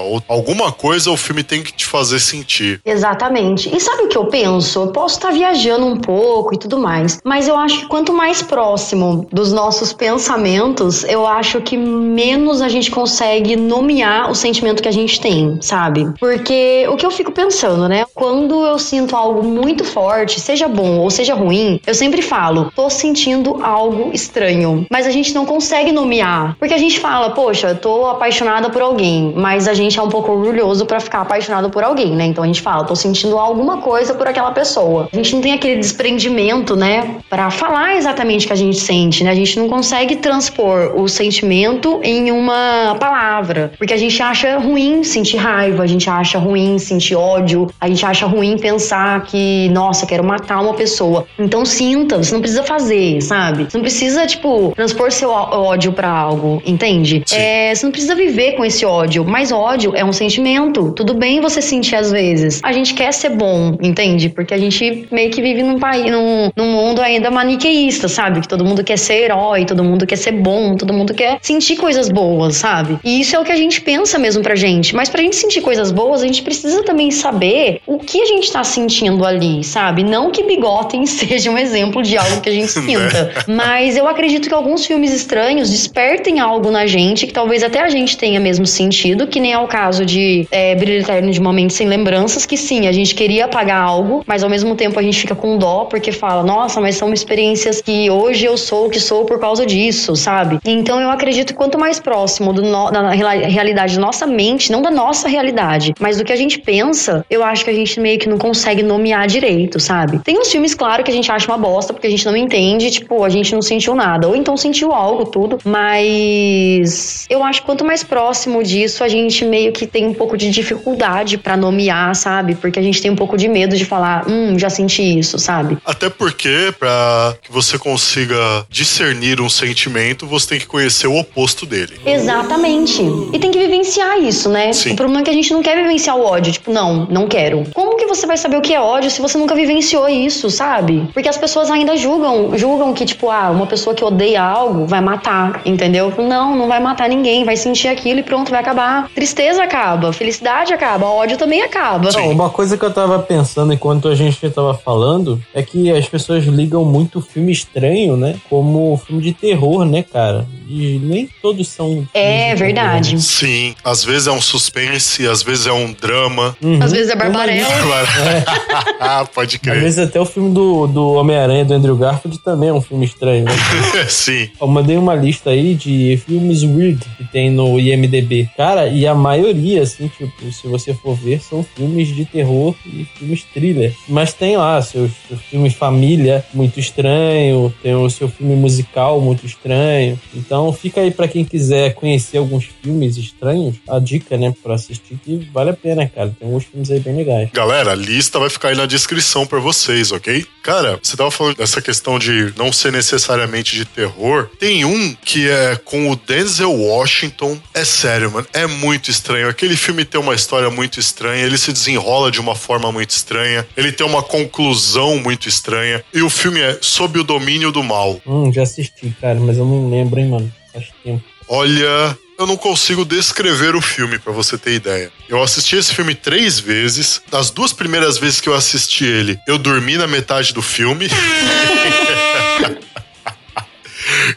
ou alguma coisa o filme tem que te fazer sentir. Exatamente. E sabe o que eu penso? Eu posso estar viajando um pouco e tudo mais, mas eu acho que quanto mais próximo dos nossos pensamentos, eu acho que menos a gente consegue nomear o sentimento que a gente tem, sabe? Porque o que eu fico pensando, né? Quando eu sinto algo muito forte, seja bom ou seja ruim, eu sempre falo, tô sentindo algo estranho. Mas a gente não consegue nomear. Porque a gente fala, poxa, tô apaixonada por alguém, mas a gente é um pouco orgulhoso pra ficar apaixonado por alguém, né? Então a gente fala, tô sentindo alguma coisa por aquela pessoa. A gente não tem aquele desprendimento, né, Pra falar exatamente o que a gente sente, né? A gente não consegue transpor o sentimento em uma palavra, porque a gente acha ruim sentir raiva, a gente acha ruim sentir ódio, a gente acha ruim pensar que, nossa, quero matar uma pessoa. Então sinta, você não precisa fazer, sabe? Você não precisa, tipo, transpor seu ódio pra algo, entende? É, você não precisa viver com esse ódio, mas ódio é um sentimento. Tudo bem você sentir às vezes. A gente quer ser bom, entende? Porque a gente meio que vive num país, num, num mundo ainda maniqueísta, sabe? Que todo mundo quer ser herói, todo mundo quer ser bom, todo mundo quer sentir coisas boas, sabe? E isso é o que a gente pensa mesmo pra gente. Mas pra gente sentir coisas boas, a gente precisa também saber o que a gente tá sentindo ali, sabe? Não que bigotem seja um exemplo de algo que a gente sinta. Mas eu acredito que alguns filmes estranhos despertem algo na gente que talvez até a gente tenha mesmo sentido, que nem é o caso de é, Brilho Eterno de Momentos Sem Lembranças, que sim, a gente queria apagar algo, mas ao mesmo tempo a gente fica com dó, porque fala, nossa, mas são experiências que hoje eu sou o que sou por causa disso, sabe? Então eu acredito que quanto mais próximo no- da realidade da nossa mente, não da nossa realidade, mas do que a gente pensa, eu acho que a gente meio que não consegue nomear direito, sabe? Tem uns filmes, claro, que a gente acha uma bosta, porque a gente não entende, tipo, a gente não sentiu nada, ou então sentiu algo, tudo, mas eu acho que quanto mais próximo disso a gente meio que tem um pouco de dificuldade pra nomear, sabe? Porque a gente tem um pouco de medo de falar, hum, já senti isso, sabe? Até porque, pra que você consiga discernir um sentimento, você tem que conhecer o oposto dele. Exatamente. E tem que vivenciar isso, né? Sim. O problema é que a gente não quer vivenciar o ódio. Tipo, não, não quero. Como que você vai saber o que é ódio se você nunca vivenciou isso, sabe? Porque as pessoas ainda julgam, julgam que, tipo, ah, uma pessoa que odeia algo vai matar, entendeu? Não, não vai matar ninguém, vai sentir aquilo e pronto, vai acabar. Tristeza acaba, felicidade acaba, ódio também acaba. Não, uma coisa que eu tava pensando enquanto a gente tava falando é que as pessoas ligam muito filme estranho, né? Como filme de terror, né, cara? E nem todos são. filmes É de verdade. terror, Sim, às vezes é um suspense, às vezes é um drama. né? Uhum. Às vezes é Barbarella. ah, pode Às crer. vezes até o filme do, do Homem-Aranha do Andrew Garfield também é um filme estranho, né? Sim. Eu mandei uma lista aí de filmes weird que tem no IMDB. Cara, e a maioria, assim, tipo, se você for ver, são filmes de terror e filmes thriller. Mas tem lá seu, seu filme família muito estranho, tem o seu filme musical muito estranho. Então fica aí pra quem quiser conhecer alguns filmes estranhos, a dica, né, pra assistir que vale a pena, cara. Tem alguns filmes aí bem legais. Galera, a lista vai ficar aí na descrição pra vocês, ok? Cara, você tava falando dessa questão de não ser necessariamente de terror. Tem um que é com o Denzel Washington. É sério, mano. É muito estranho. Aquele filme tem uma história muito estranha. Ele se desenrola de uma forma muito estranha. Ele tem uma conclusão muito estranha. E o filme é Sob o Domínio do Mal. Hum, já assisti, cara, mas eu não lembro, hein, mano. Faz tempo. Olha, eu não consigo descrever o filme pra você ter ideia. Eu assisti esse filme três vezes. Das duas primeiras vezes que eu assisti ele, eu dormi na metade do filme.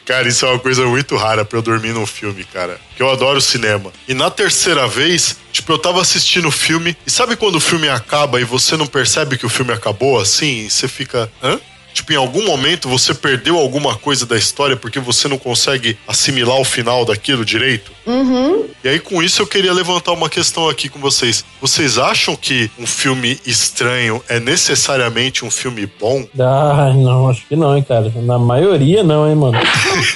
Cara, isso é uma coisa muito rara pra eu dormir num filme, cara. Porque eu adoro cinema. E na terceira vez, tipo, eu tava assistindo o filme. E sabe quando o filme acaba e você não percebe que o filme acabou assim? E você fica. Hã? Tipo, em algum momento você perdeu alguma coisa da história porque você não consegue assimilar o final daquilo direito? Uhum. E aí, com isso, eu queria levantar uma questão aqui com vocês. Vocês acham que um filme estranho é necessariamente um filme bom? Ah, não, acho que não, hein, cara. Na maioria não, hein, mano.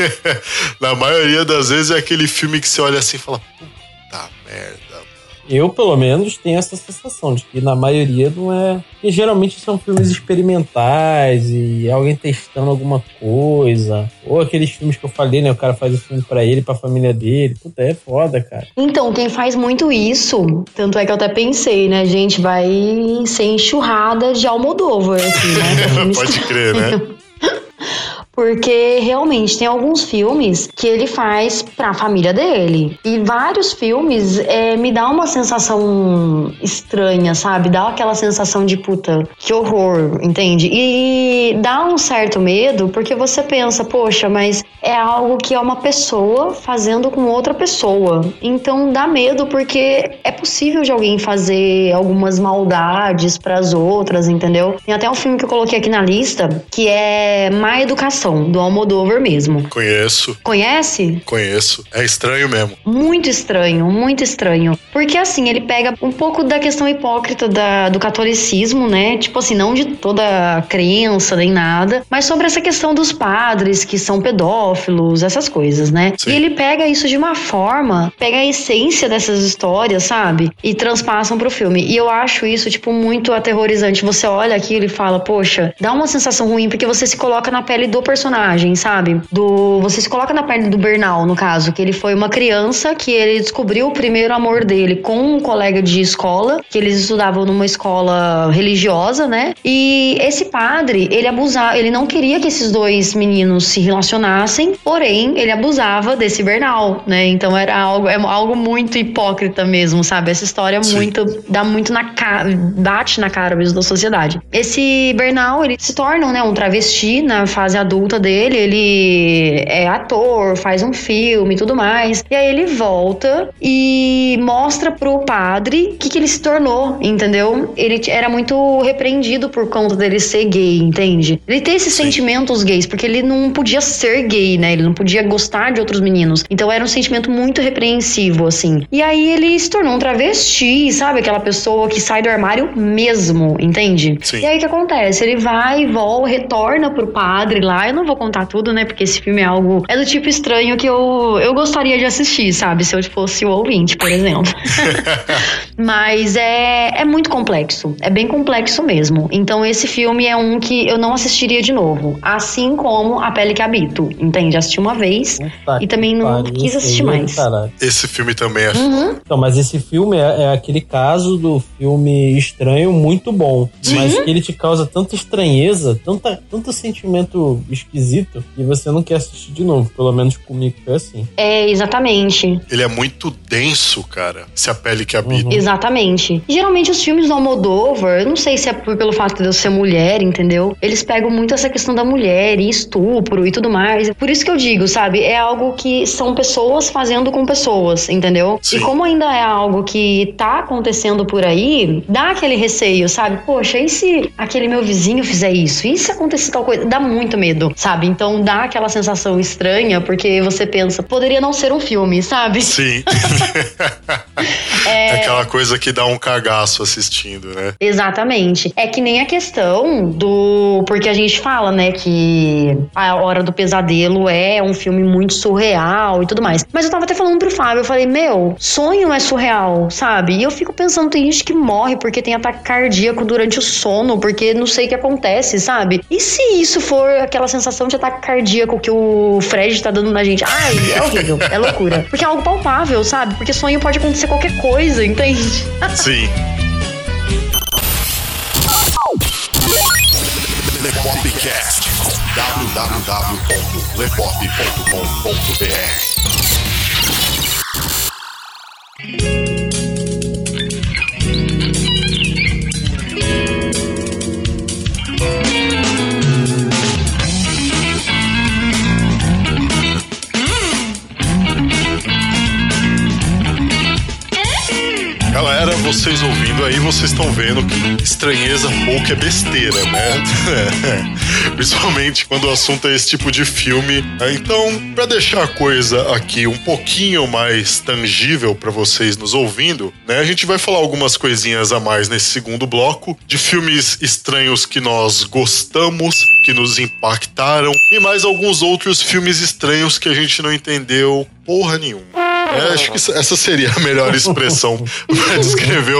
Na maioria das vezes é aquele filme que você olha assim e fala: puta merda. Eu, pelo menos, tenho essa sensação de que na maioria não é. Porque geralmente são filmes experimentais e alguém testando alguma coisa. Ou aqueles filmes que eu falei, né? O cara faz o filme pra ele, pra família dele. Puta, é foda, cara. Então, quem faz muito isso, tanto é que eu até pensei, né, gente, vai ser enxurrada de Almodóvar, assim, né? Pode crer, né? Porque realmente tem alguns filmes que ele faz pra família dele. E vários filmes é, me dá uma sensação estranha, sabe? Dá aquela sensação de puta, que horror, entende? E dá um certo medo porque você pensa, poxa, mas é algo que é uma pessoa fazendo com outra pessoa. Então dá medo porque é possível de alguém fazer algumas maldades pras outras, entendeu? Tem até um filme que eu coloquei aqui na lista que é Má Educação, do Almodóvar mesmo. Conheço, Conhece? conheço. É estranho mesmo. Muito estranho, muito estranho. Porque assim, ele pega um pouco da questão hipócrita da- do catolicismo, né? Tipo assim, não de toda a crença nem nada, mas sobre essa questão dos padres que são pedófilos, essas coisas, né? Sim. E ele pega isso de uma forma, pega a essência dessas histórias, sabe? E transpassam pro filme. E eu acho isso, tipo, muito aterrorizante. Você olha aquilo e fala, poxa, dá uma sensação ruim, porque você se coloca na pele do personagem, sabe? Do. Você se coloca na pele do Bernal, no caso, que ele foi uma criança que ele descobriu o primeiro amor dele com um colega de escola, que eles estudavam numa escola religiosa, né? E esse padre, ele abusava, ele não queria que esses dois meninos se relacionassem, porém, ele abusava desse Bernal, né? Então era algo, é algo muito hipócrita mesmo, sabe? Essa história Sim. muito dá muito na cara, bate na cara mesmo da sociedade. Esse Bernal, ele se torna, né, um travesti na fase adulta dele, ele é ator, faz um filme e tudo mais. E aí ele volta e mostra pro padre o que, que ele se tornou, entendeu? Ele era muito repreendido por conta dele ser gay, entende? Ele tem esses Sim. sentimentos gays, porque ele não podia ser gay, né? Ele não podia gostar de outros meninos. Então era um sentimento muito repreensivo, assim. E aí ele se tornou um travesti, sabe? Aquela pessoa que sai do armário mesmo, entende? Sim. E aí o que acontece? Ele vai, volta, retorna pro padre lá contar. Eu não vou contar tudo, né? Porque esse filme é algo. É do tipo estranho que eu, eu gostaria de assistir, sabe? Se eu fosse o ouvinte, por exemplo. Mas é, é muito complexo. É bem complexo mesmo. Então, esse filme é um que eu não assistiria de novo. Assim como A Pele que Habito. Entende? Assisti uma vez Puta e também não quis assistir é mais. caralho. Esse filme também é. Uhum. Então, mas esse filme é, é aquele caso do filme estranho muito bom. Sim. Mas que ele te causa tanta estranheza, tanta, tanto sentimento esquisito, que você não quer assistir de novo. Pelo menos comigo foi assim. É, exatamente. Ele é muito denso, cara. Se a pele que habita. Uhum. Exatamente. Geralmente os filmes do Almodóvar, eu não sei se é por- pelo fato de eu ser mulher, entendeu? Eles pegam muito essa questão da mulher e estupro e tudo mais. Por isso que eu digo, sabe? É algo que são pessoas fazendo com pessoas, entendeu? Sim. E como ainda é algo que tá acontecendo por aí, dá aquele receio, sabe? Poxa, e se aquele meu vizinho fizer isso? E se acontecer tal coisa? Dá muito medo, sabe? Então dá aquela sensação estranha, porque você pensa, poderia não ser um filme, sabe? Sim. é aquela coisa que dá um cagaço assistindo, né? Exatamente. É que nem a questão do. Porque a gente fala, né, que A Hora do Pesadelo é um filme muito surreal e tudo mais. Mas eu tava até falando pro Fábio, eu falei, meu, sonho é surreal, sabe? E eu fico pensando, tem gente que morre porque tem ataque cardíaco durante o sono, porque não sei o que acontece, sabe? E se isso for aquela sensação de ataque cardíaco que o Fred tá dando na gente? Ai, é horrível, é loucura. Porque é algo palpável, sabe? Porque sonho pode acontecer qualquer coisa, entende? Sim. Lepopcast. www.lepop.com.br vocês ouvindo aí, vocês estão vendo que estranheza pouco é besteira, né? Principalmente quando o assunto é esse tipo de filme. Então, pra deixar a coisa aqui um pouquinho mais tangível pra vocês nos ouvindo, né? A gente vai falar algumas coisinhas a mais nesse segundo bloco de filmes estranhos que nós gostamos, que nos impactaram e mais alguns outros filmes estranhos que a gente não entendeu porra nenhuma. É, acho que essa seria a melhor expressão pra descrever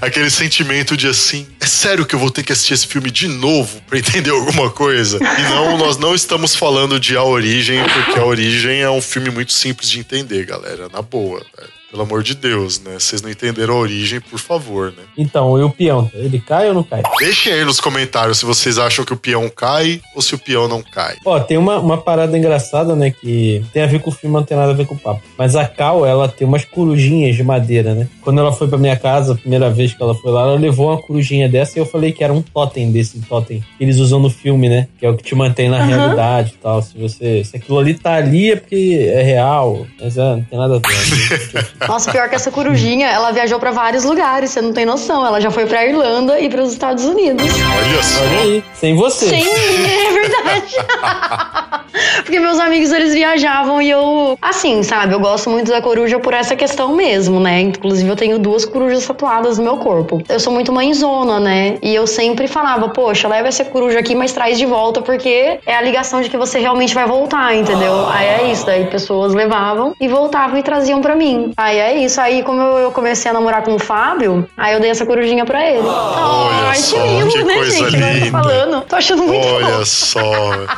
aquele sentimento de assim, é sério que eu vou ter que assistir esse filme de novo pra entender alguma coisa? E não, nós não estamos falando de A Origem, porque A Origem é um filme muito simples de entender, galera, na boa. velho. Pelo amor de Deus, né? Vocês não entenderam a origem, por favor, né? Então, e o peão? Ele cai ou não cai? Deixem aí nos comentários se vocês acham que o peão cai ou se o peão não cai. Ó, tem uma, uma parada engraçada, né? Que tem a ver com o filme, não tem nada a ver com o papo. Mas a Cal, ela tem umas corujinhas de madeira, né? Quando ela foi pra minha casa, a primeira vez que ela foi lá, ela levou uma corujinha dessa e eu falei que era um totem desse totem que eles usam no filme, né? Que é o que te mantém na Aham. realidade e tal. Se você. Se aquilo ali tá ali é porque é real. Mas é, não tem nada a ver. Nossa, pior que essa corujinha, ela viajou pra vários lugares, você não tem noção. Ela já foi pra Irlanda e pros Estados Unidos. Olha só. Olha aí, sem você. Sim, é verdade. Porque meus amigos, eles viajavam e eu... Assim, sabe? Eu gosto muito da coruja por essa questão mesmo, né? Inclusive, eu tenho duas corujas tatuadas no meu corpo. Eu sou muito mãezona, né? E eu sempre falava, poxa, leva essa coruja aqui, mas traz de volta, porque é a ligação de que você realmente vai voltar, entendeu? Aí é isso. Daí pessoas levavam e voltavam e traziam pra mim. Aí é isso. Aí, como eu comecei a namorar com o Fábio, aí eu dei essa corujinha pra ele. Olha Ai, só, que lindo, que né, coisa gente? Eu tô linda. falando. Tô achando muito bom. Olha só,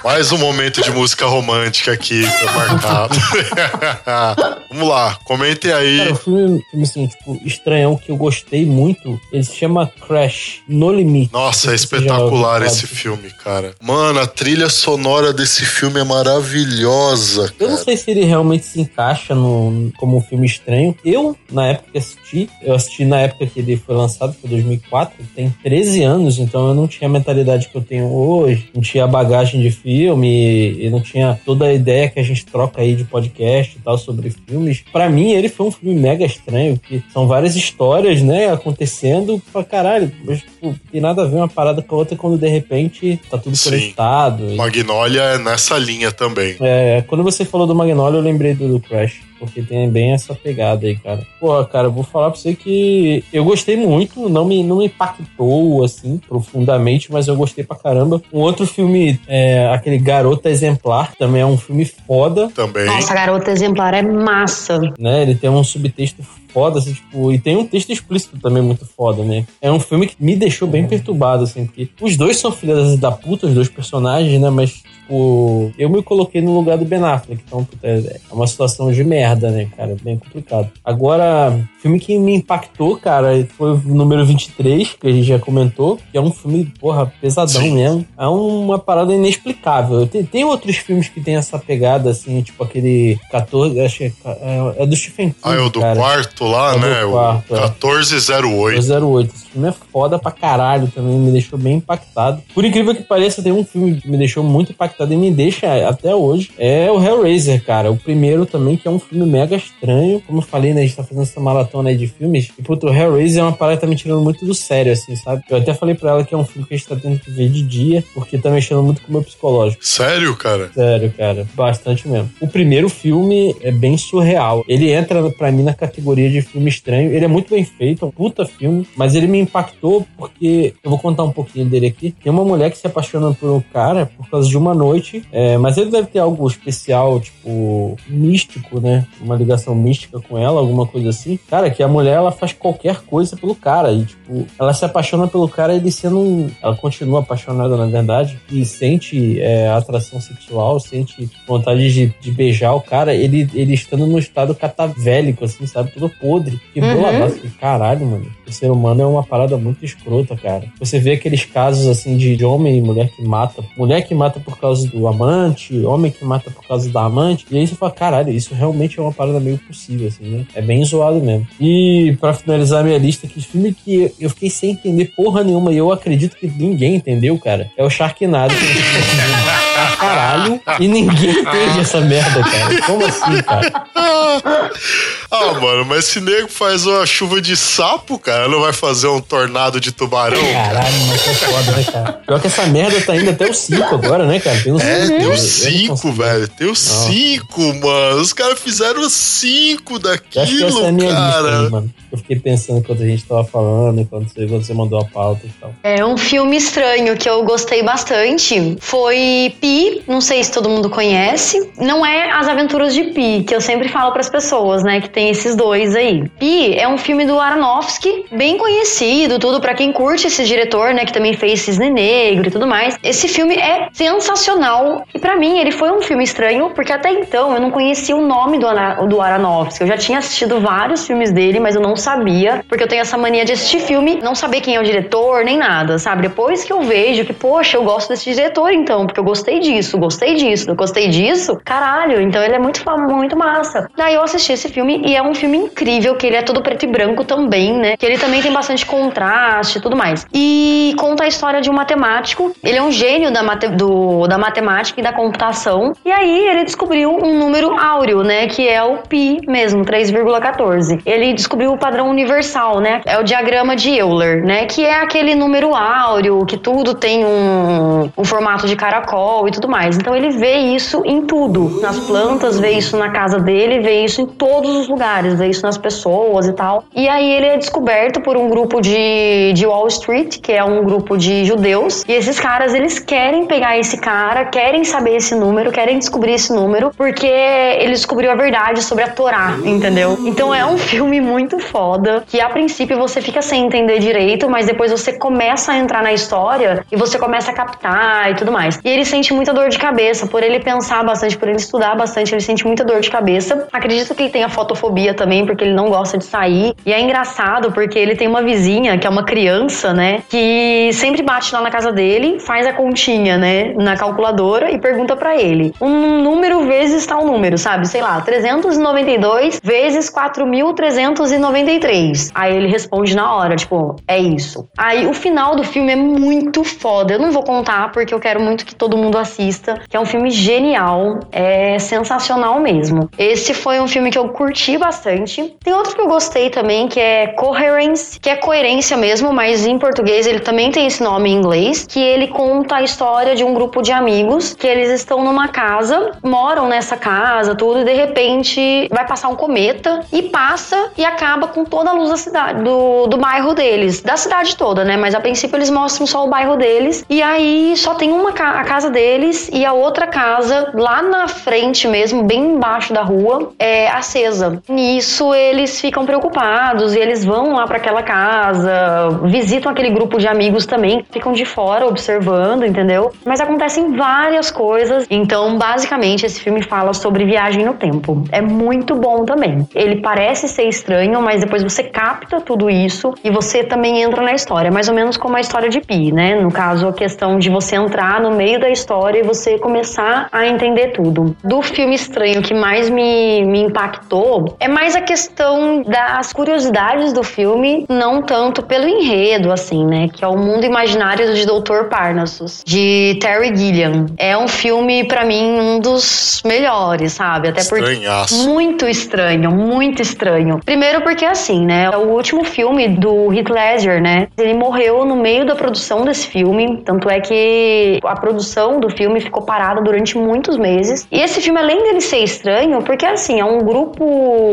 mais um momento de música romântica aqui pra marcar. Vamos lá, comentem aí. Cara, o filme, filme assim, tipo, estranhão que eu gostei muito, ele se chama Crash, No Limite. Nossa, é já espetacular falar esse filme, cara. Mano, a trilha sonora desse filme é maravilhosa, Eu não cara. sei se ele realmente se encaixa no, como um filme estranho. Eu, na época que assisti, eu assisti na época que ele foi lançado, foi 2004, tem 13 anos, então eu não tinha a mentalidade que eu tenho hoje, não tinha a bagagem de filme, e não tinha toda a ideia que a gente troca aí de podcast e tal sobre filmes. Pra mim, ele foi um filme mega estranho, que são várias histórias, né, acontecendo pra caralho, mas, tipo, tem nada a ver uma parada com a outra quando de repente tá tudo Sim. conectado. e- Magnolia é nessa linha também. é, quando você falou do Magnolia, eu lembrei do, do Crash. Porque tem bem essa pegada aí, cara. Porra, cara, eu vou falar pra você que eu gostei muito, não me, não me impactou, assim, profundamente, mas eu gostei pra caramba. Um outro filme, é, aquele Garota Exemplar, também é um filme foda, Também. Nossa, garota exemplar é massa. né? Ele tem um subtexto foda, assim, tipo, e tem um texto explícito também muito foda, né? É um filme que me deixou bem perturbado, assim, porque os dois são filhas da puta, os dois personagens, né? Mas, tipo, eu me coloquei no lugar do Ben Affleck, então, puta, é uma situação de merda, né, cara? Bem complicado. Agora, filme que me impactou, cara, foi o número 23, que a gente já comentou, que é um filme, porra, pesadão Sim. mesmo. É uma parada inexplicável. Tem, tem outros filmes que tem essa pegada, assim, tipo aquele 14, acho que é, é, é do Stephen King, Ah, é o do cara. quarto lá, É né? quarto, o é. 1408. 08. Esse filme é foda pra caralho também, me deixou bem impactado. Por incrível que pareça, tem um filme que me deixou muito impactado e me deixa até hoje. É o Hellraiser, cara. O primeiro também, que é um filme mega estranho. Como eu falei, né? A gente tá fazendo essa maratona aí de filmes. E, puto, o Hellraiser é uma parada que tá me tirando muito do sério, assim, sabe? Eu até falei pra ela que é um filme que a gente tá tendo que ver de dia, porque tá mexendo muito com o meu psicológico. Sério, cara? Sério, cara. Bastante mesmo. O primeiro filme é bem surreal. Ele entra pra mim na categoria de filme estranho. Ele é muito bem feito, é um puta filme, mas ele me impactou porque eu vou contar um pouquinho dele aqui. Tem uma mulher que se apaixona por um cara por causa de uma noite, é, mas ele deve ter algo especial, tipo, místico, né? Uma ligação mística com ela, alguma coisa assim. Cara, que a mulher ela faz qualquer coisa pelo cara e, tipo, ela se apaixona pelo cara ele sendo um. Ela continua apaixonada, na verdade, e sente é, atração sexual, sente vontade de, de beijar o cara, ele, ele estando no estado catavélico, assim, sabe? Todo podre. E Uhum. boladaço. Caralho, mano. O ser humano é uma parada muito escrota, cara. Você vê aqueles casos, assim, de, homem e mulher que mata. Mulher que mata por causa do amante, homem que mata por causa da amante. E aí você fala, caralho, isso realmente é uma parada meio possível, assim, né? É bem zoado mesmo. E pra finalizar minha lista, que filme que eu fiquei sem entender porra nenhuma e eu acredito que ninguém entendeu, cara, é o Sharknado. Caralho, e ninguém entende essa merda, cara. Como assim, cara? Ah, mano, mas esse nego faz uma chuva de sapo, cara, não vai fazer um tornado de tubarão? Caralho, mas é foda, né, cara? Pior que essa merda tá indo até o 5 agora, né, cara? Tem uns É, tem cinco, consigo. velho. Tem os cinco, mano. Os caras fizeram os cinco Eu acho que essa é a daquilo, minha lista cara. aí, mano. Eu fiquei pensando enquanto a gente tava falando, enquanto você, quando você mandou a pauta e tal. É um filme estranho que eu gostei bastante. Foi Pi, não sei se todo mundo conhece. Não é As Aventuras de Pi, que eu sempre falo pras pessoas, né? Que tem esses dois aí. Pi é um filme do Aronofsky, bem conhecido, tudo pra quem curte esse diretor, né? Que também fez Cisne Negro e tudo mais. Esse filme é sensacional e pra mim ele foi um filme estranho, porque até então eu não conhecia o nome do, do Aronofsky. Eu já tinha assistido vários filmes dele, mas eu não sabia, porque eu tenho essa mania de assistir filme, não saber quem é o diretor, nem nada, sabe? Depois que eu vejo que, poxa, eu gosto desse diretor então, porque eu gostei disso, gostei disso, eu gostei disso, caralho, então ele é muito, muito massa. Daí eu assisti esse filme e é um filme incrível, que ele é todo preto e branco também, né? Que ele também tem bastante contraste e tudo mais. E conta a história de um matemático, ele é um gênio da, mate- do- da matemática e da computação, e aí ele descobriu um número áureo, né? Que é o pi mesmo, 3,14. Ele descobriu o padrão universal, né? É o diagrama de Euler, né? Que é aquele número áureo, que tudo tem um, um formato de caracol e tudo mais. Então ele vê isso em tudo. Nas plantas, vê isso na casa dele, vê isso em todos os lugares, vê isso nas pessoas e tal. E aí ele é descoberto por um grupo de, de Wall Street, que é um grupo de judeus. E esses caras, eles querem pegar esse cara, querem saber esse número, querem descobrir esse número, porque ele descobriu a verdade sobre a Torá, entendeu? Então é um filme muito foda, que a princípio você fica sem entender direito, mas depois você começa a entrar na história e você começa a captar e tudo mais. E ele sente muita dor de cabeça, por ele pensar bastante, por ele estudar bastante, ele sente muita dor de cabeça. Acredito que ele tenha fotofobia também, porque ele não gosta de sair. E é engraçado porque ele tem uma vizinha, que é uma criança, né, que sempre bate lá na casa dele, faz a continha, né, na calculadora e pergunta pra ele: um número vezes tal número, sabe? Sei lá, 392 vezes 4.393. Aí ele responde na hora, tipo, é isso. Aí o final do filme é muito foda. Eu não vou contar porque eu quero muito que todo mundo assista, que é um filme genial, é sensacional mesmo. Esse foi um filme que eu curti curti bastante. Tem outro que eu gostei também, que é Coherence, que é coerência mesmo, mas em português ele também tem esse nome em inglês, que ele conta a história de um grupo de amigos que eles estão numa casa, moram nessa casa, tudo, e de repente vai passar um cometa e passa e acaba com toda a luz da cidade, do, do bairro deles, da cidade toda, né? Mas a princípio eles mostram só o bairro deles e aí só tem uma ca a casa deles e a outra casa lá na frente mesmo, bem embaixo da rua, é acesa. Nisso eles ficam preocupados e eles vão lá para aquela casa, visitam aquele grupo de amigos também, ficam de fora observando, entendeu? Mas acontecem várias coisas. Então, basicamente, esse filme fala sobre viagem no tempo. É muito bom também. Ele parece ser estranho, mas depois você capta tudo isso e você também entra na história, mais ou menos como a história de Pi, né? No caso, a questão de você entrar no meio da história e você começar a entender tudo. Do filme estranho que mais me, me impactou é mais a questão das curiosidades do filme, não tanto pelo enredo, assim, né? Que é o mundo imaginário de Dr. Parnassus, de Terry Gilliam. É um filme, para mim, um dos melhores, sabe? Até porque. Estranhaço. Muito estranho, muito estranho. Primeiro porque, assim, né? É o último filme do Heath Ledger, né? Ele morreu no meio da produção desse filme. Tanto é que a produção do filme ficou parada durante muitos meses. E esse filme, além dele ser estranho, porque, assim, é um grupo.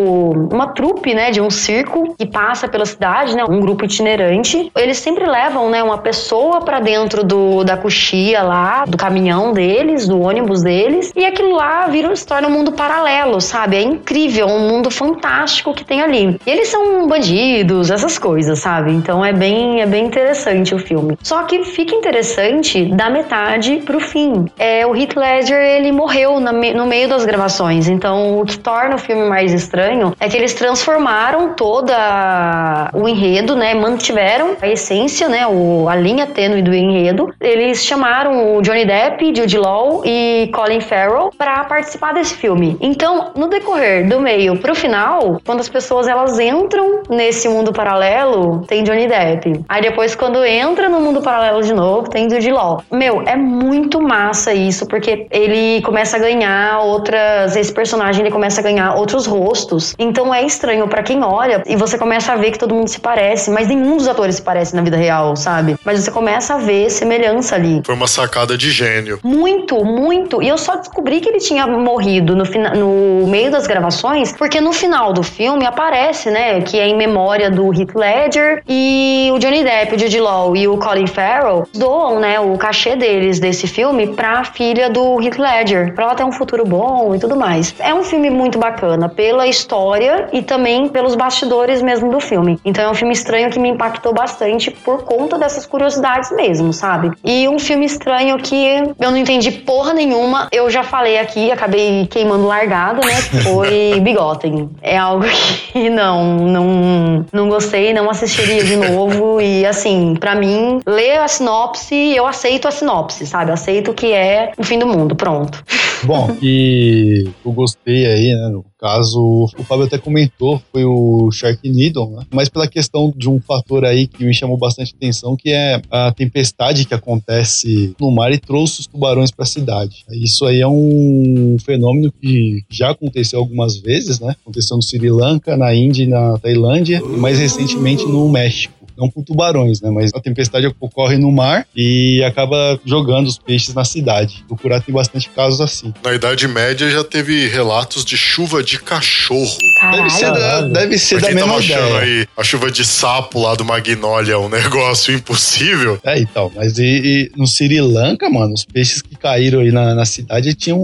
Uma trupe, né? De um circo que passa pela cidade, né? Um grupo itinerante. Eles sempre levam, né? Uma pessoa pra dentro do, da coxia lá, do caminhão deles, do ônibus deles. E aquilo lá vira, se torna um mundo paralelo, sabe? É incrível, um mundo fantástico que tem ali. E eles são bandidos, essas coisas, sabe? Então é bem, é bem interessante o filme. Só que fica interessante da metade pro fim. É, o Heath Ledger, ele morreu no meio das gravações. Então o que torna o filme mais estranho é que eles transformaram toda o enredo, né? Mantiveram a essência, né? O, a linha tênue do enredo. Eles chamaram o Johnny Depp, Jude Law e Colin Farrell para participar desse filme. Então, no decorrer do meio pro final, quando as pessoas elas entram nesse mundo paralelo, tem Johnny Depp. Aí depois quando entra no mundo paralelo de novo, tem Jude Law. Meu, é muito massa isso, porque ele começa a ganhar outras, esse personagem ele começa a ganhar outros rostos. Então é estranho para quem olha e você começa a ver que todo mundo se parece, mas nenhum dos atores se parece na vida real, sabe? Mas você começa a ver semelhança ali. Foi uma sacada de gênio. Muito, muito. E eu só descobri que ele tinha morrido no, no meio das gravações, porque no final do filme aparece, né, que é em memória do Heath Ledger e o Johnny Depp, o Jude Law e o Colin Farrell doam, né, o cachê deles desse filme pra filha do Heath Ledger, pra ela ter um futuro bom e tudo mais. É um filme muito bacana pela história e também pelos bastidores mesmo do filme. Então é um filme estranho que me impactou bastante por conta dessas curiosidades mesmo, sabe? E um filme estranho que eu não entendi porra nenhuma, eu já falei aqui, acabei queimando largado, né? Foi Bigotten. É algo que não, não, não gostei, não assistiria de novo. E assim, pra mim, ler a sinopse, eu aceito a sinopse, sabe? Aceito que é o fim do mundo, pronto. Bom, que eu gostei aí, né? Caso, o Fábio até comentou, foi o Sharknado, né? Mas pela questão de um fator aí que me chamou bastante atenção, que é a tempestade que acontece no mar e trouxe os tubarões para a cidade. Isso aí é um fenômeno que já aconteceu algumas vezes, né? Aconteceu no Sri Lanka, na Índia e na Tailândia, e mais recentemente no México não com tubarões, né? Mas a tempestade ocorre no mar e acaba jogando os peixes na cidade. Procurar tem bastante casos assim. Na Idade Média já teve relatos de chuva de cachorro. Deve ser da, Caralho. deve ser Pra da quem mesma tava achando ideia. aí a chuva de sapo lá do Magnolia um negócio impossível. É, então, mas e, e no Sri Lanka, mano, os peixes que caíram aí na, na cidade tinham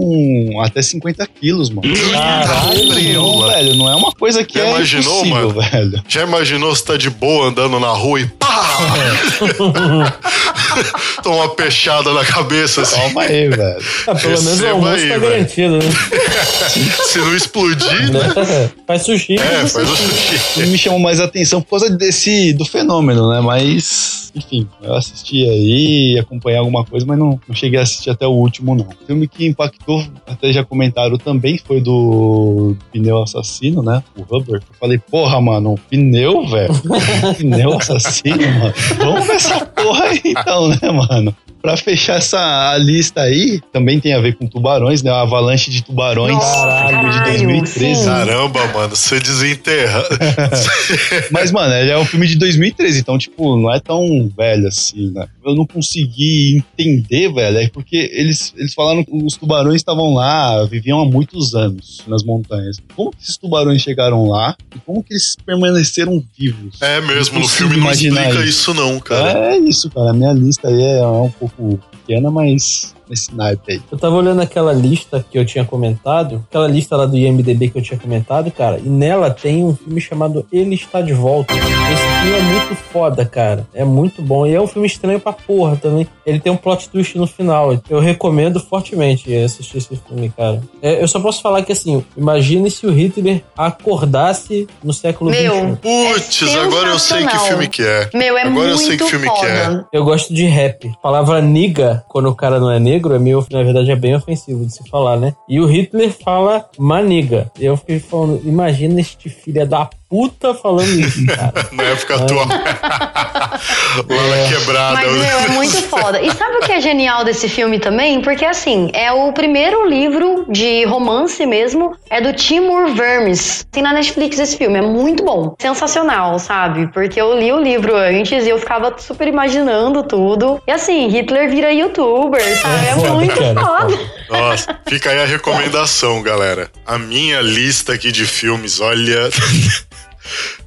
até 50 quilos, mano. Caralho, Não, velho, não é uma coisa que Já é imaginou, impossível, mano? velho. Já imaginou você tá de boa andando na rua pá! Toma uma peixada na cabeça assim. Calma aí, velho. Ah, pelo menos o Receba almoço aí, tá velho. garantido, né? Se não explodir, né? Faz sushi. É, faz o sushi. me chamou mais atenção por causa desse do fenômeno, né? Mas, enfim, eu assisti aí, acompanhei alguma coisa, mas não, não cheguei a assistir até o último, não. O filme que impactou, até já comentaram também, foi do Pneu Assassino, né? O Hubbard. Eu falei, porra, mano, um pneu, velho? Um pneu assassino, mano? Vamos pra essa porra aí então, né, mano? Pra fechar essa lista aí, também tem a ver com tubarões, né? A avalanche de tubarões Nossa, filme de caralho, 2013. sim. Caramba, mano, você desenterra. Mas, mano, ele é um filme de 2013, então, tipo, não é tão velho assim, né? Eu não consegui entender, velho, é porque eles, eles falaram que os tubarões estavam lá, viviam há muitos anos nas montanhas. Como que esses tubarões chegaram lá e como que eles permaneceram vivos? É mesmo, no filme não explica isso. isso não, cara. É isso, cara. A minha lista aí é um pouco pequena, mas nesse naipe aí. Eu tava olhando aquela lista que eu tinha comentado, aquela lista lá do IMDB que eu tinha comentado, cara, e nela tem um filme chamado Ele Está de Volta. Esse filme é muito foda, cara. É muito bom. E é um filme estranho pra porra também. Ele tem um plot twist no final. Eu recomendo fortemente assistir esse filme, cara. É, eu só posso falar que, assim, imagine se o Hitler acordasse no século Meu. XXI. Putz, É agora eu sei que filme que é. Meu, é Agora eu muito sei que filme foda. que é. Eu gosto de rap. A palavra niga, quando o cara não é negro, é meio, na verdade, é bem ofensivo de se falar, né? E o Hitler fala maniga. Eu fiquei falando, imagina este filho da puta falando isso, cara. Na época atual. Lá na quebrada. Mas, meu, é muito foda. E sabe o que é genial desse filme também? Porque, assim, é o primeiro livro de romance mesmo, é do Timur Vermes. Tem na Netflix esse filme, é muito bom. Sensacional, sabe? Porque eu li o livro antes e eu ficava super imaginando tudo. E, assim, Hitler vira youtuber, sabe? É, foda, muito cara, é foda. Nossa, fica aí a recomendação, galera. A minha lista aqui de filmes, olha.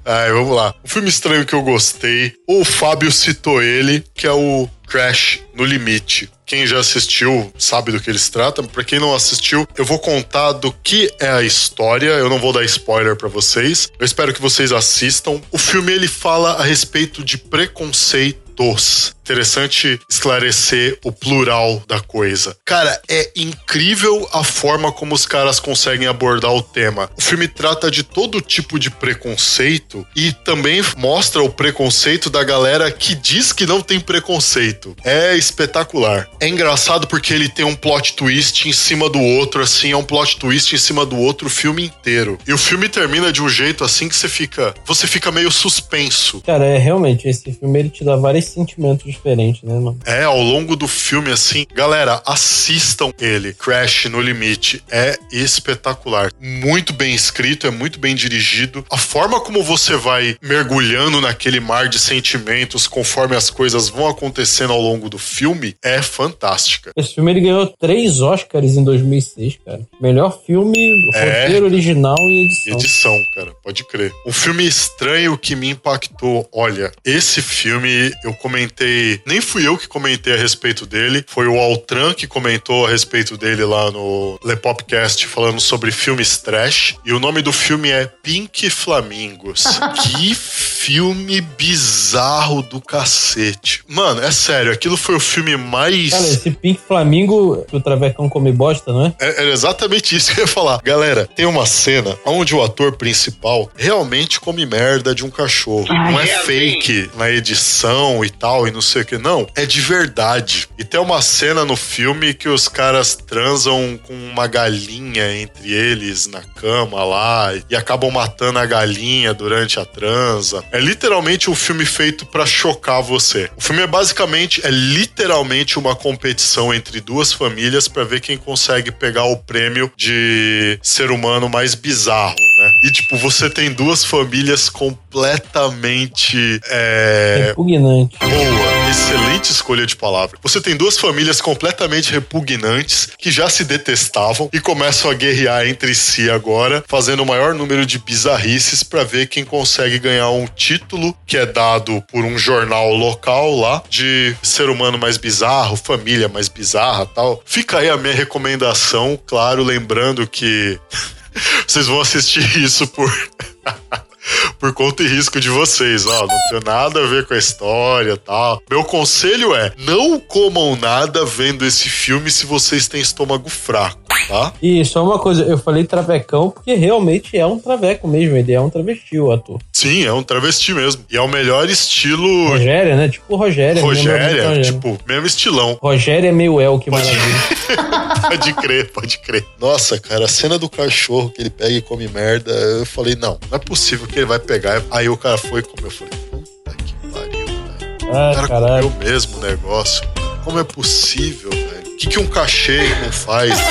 Ai, vamos lá. Um filme estranho que eu gostei. O Fábio citou ele, que é o Crash no Limite. Quem já assistiu sabe do que eles tratam. Pra quem não assistiu, eu vou contar do que é a história. Eu não vou dar spoiler pra vocês. Eu espero que vocês assistam. O filme ele fala a respeito de preconceito dos. Interessante esclarecer o plural da coisa. Cara, é incrível a forma como os caras conseguem abordar o tema. O filme trata de todo tipo de preconceito e também mostra o preconceito da galera que diz que não tem preconceito. É espetacular. É engraçado porque ele tem um plot twist em cima do outro, assim, é um plot twist em cima do outro o filme inteiro. E o filme termina de um jeito assim que você fica, você fica meio suspenso. Cara, é realmente, esse filme ele te dá vários sentimentos diferentes, né, mano? É, ao longo do filme, assim, galera, assistam ele. Crash no Limite é espetacular. Muito bem escrito, é muito bem dirigido. A forma como você vai mergulhando naquele mar de sentimentos conforme as coisas vão acontecendo ao longo do filme é fantástica. Esse filme ele ganhou três Oscars em 2006, cara. Melhor filme, É. roteiro original e edição. Edição, cara, pode crer. Um filme estranho que me impactou. Olha, esse filme eu comentei, nem fui eu que comentei a respeito dele, foi o Altran que comentou a respeito dele lá no Le Popcast falando sobre filmes trash. E o nome do filme é Pink Flamingos. que filme bizarro do cacete. Mano, é sério, aquilo foi o filme mais. Cara, esse Pink Flamingo que o Travecão come bosta, não é? É- Era exatamente isso que eu ia falar. Galera, tem uma cena onde o ator principal realmente come merda de um cachorro. não é fake na edição e tal, e não sei o que. Não, é de verdade. E tem uma cena no filme que os caras transam com uma galinha entre eles na cama lá e acabam matando a galinha durante a transa. É literalmente um filme feito pra chocar você. O filme é basicamente, é literalmente uma competição entre duas famílias pra ver quem consegue pegar o prêmio de ser humano mais bizarro, E tipo, você tem duas famílias completamente é, Repugnante. Boa, excelente escolha de palavra. Você tem duas famílias completamente repugnantes que já se detestavam e começam a guerrear entre si agora, fazendo o maior número de bizarrices pra ver quem consegue ganhar um título que é dado por um jornal local lá de ser humano mais bizarro, família mais bizarra, tal. Fica aí a minha recomendação, claro, lembrando que vocês vão assistir isso por por conta e risco de vocês, ó, não tem nada a ver com a história, tal. Meu conselho é: não comam nada vendo esse filme se vocês têm estômago fraco, tá? E só uma coisa, eu falei Travecão porque realmente é um traveco mesmo, ele é um travesti, o ator. Sim, é um travesti mesmo. E é o melhor estilo Rogério, né? Tipo lembra muito Rogéria, Rogério. tipo, mesmo estilão. Rogério é meio El, que Pode- maravilha. Pode crer, pode crer. Nossa, cara, a cena do cachorro que ele pega e come merda, eu falei, não, não é possível que ele vai pegar. Aí o cara foi e comeu. Eu falei, puta que pariu, velho. O Ah, cara caralho. comeu mesmo o negócio. Como é possível? O que, que um cachê não faz, né?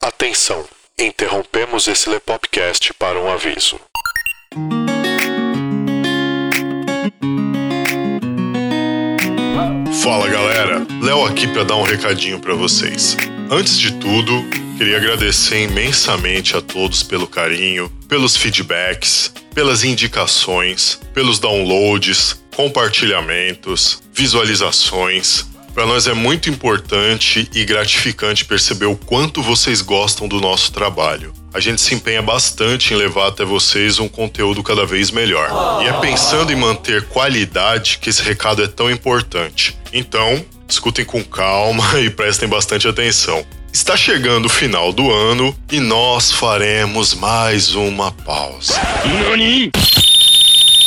Atenção! Interrompemos esse Lepopcast para um aviso. Fala galera, Léo aqui para dar um recadinho para vocês. Antes de tudo, queria agradecer imensamente a todos pelo carinho, pelos feedbacks, pelas indicações, pelos downloads, compartilhamentos, visualizações. Para nós é muito importante e gratificante perceber o quanto vocês gostam do nosso trabalho. A gente se empenha bastante em levar até vocês um conteúdo cada vez melhor. E é pensando em manter qualidade que esse recado é tão importante. Então, escutem com calma e prestem bastante atenção. Está chegando o final do ano e nós faremos mais uma pausa.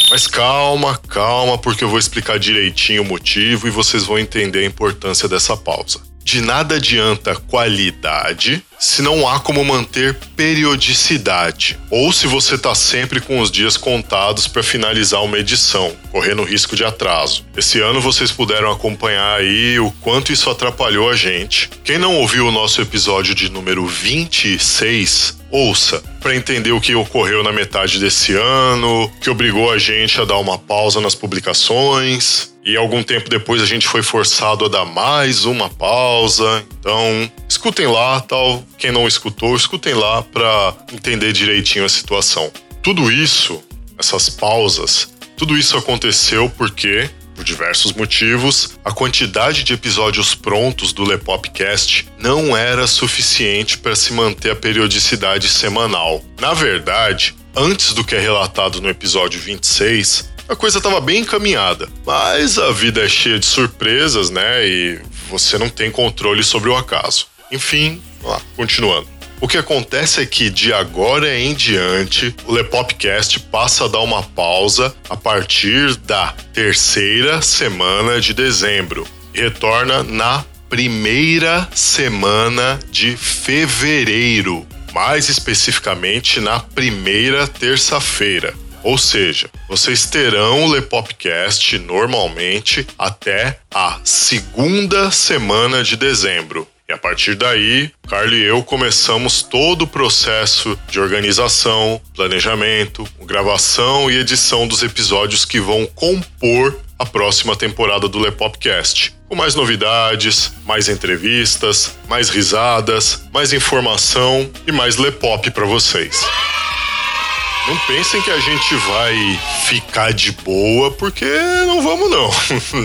Mas calma, calma, porque eu vou explicar direitinho o motivo e vocês vão entender a importância dessa pausa. De nada adianta qualidade se não há como manter periodicidade, ou se você está sempre com os dias contados para finalizar uma edição, correndo risco de atraso. Esse ano vocês puderam acompanhar aí o quanto isso atrapalhou a gente. Quem não ouviu o nosso episódio de número 26, ouça para entender o que ocorreu na metade desse ano, que obrigou a gente a dar uma pausa nas publicações. E algum tempo depois a gente foi forçado a dar mais uma pausa. Então, escutem lá, tal. Quem não escutou, escutem lá para entender direitinho a situação. Tudo isso, essas pausas, tudo isso aconteceu porque por diversos motivos, a quantidade de episódios prontos do Lepopcast não era suficiente para se manter a periodicidade semanal. Na verdade, antes do que é relatado no episódio 26, a coisa estava bem encaminhada. Mas a vida é cheia de surpresas, né? E você não tem controle sobre o acaso. Enfim, lá, continuando. O que acontece é que de agora em diante, o Lepopcast passa a dar uma pausa a partir da terceira semana de dezembro retorna na primeira semana de fevereiro, mais especificamente na primeira terça-feira. Ou seja, vocês terão o Lepopcast normalmente até a segunda semana de dezembro. E a partir daí, Carlos e eu começamos todo o processo de organização, planejamento, gravação e edição dos episódios que vão compor a próxima temporada do Lepopcast. Com mais novidades, mais entrevistas, mais risadas, mais informação e mais Lepop para vocês. Não pensem que a gente vai ficar de boa, porque não vamos não.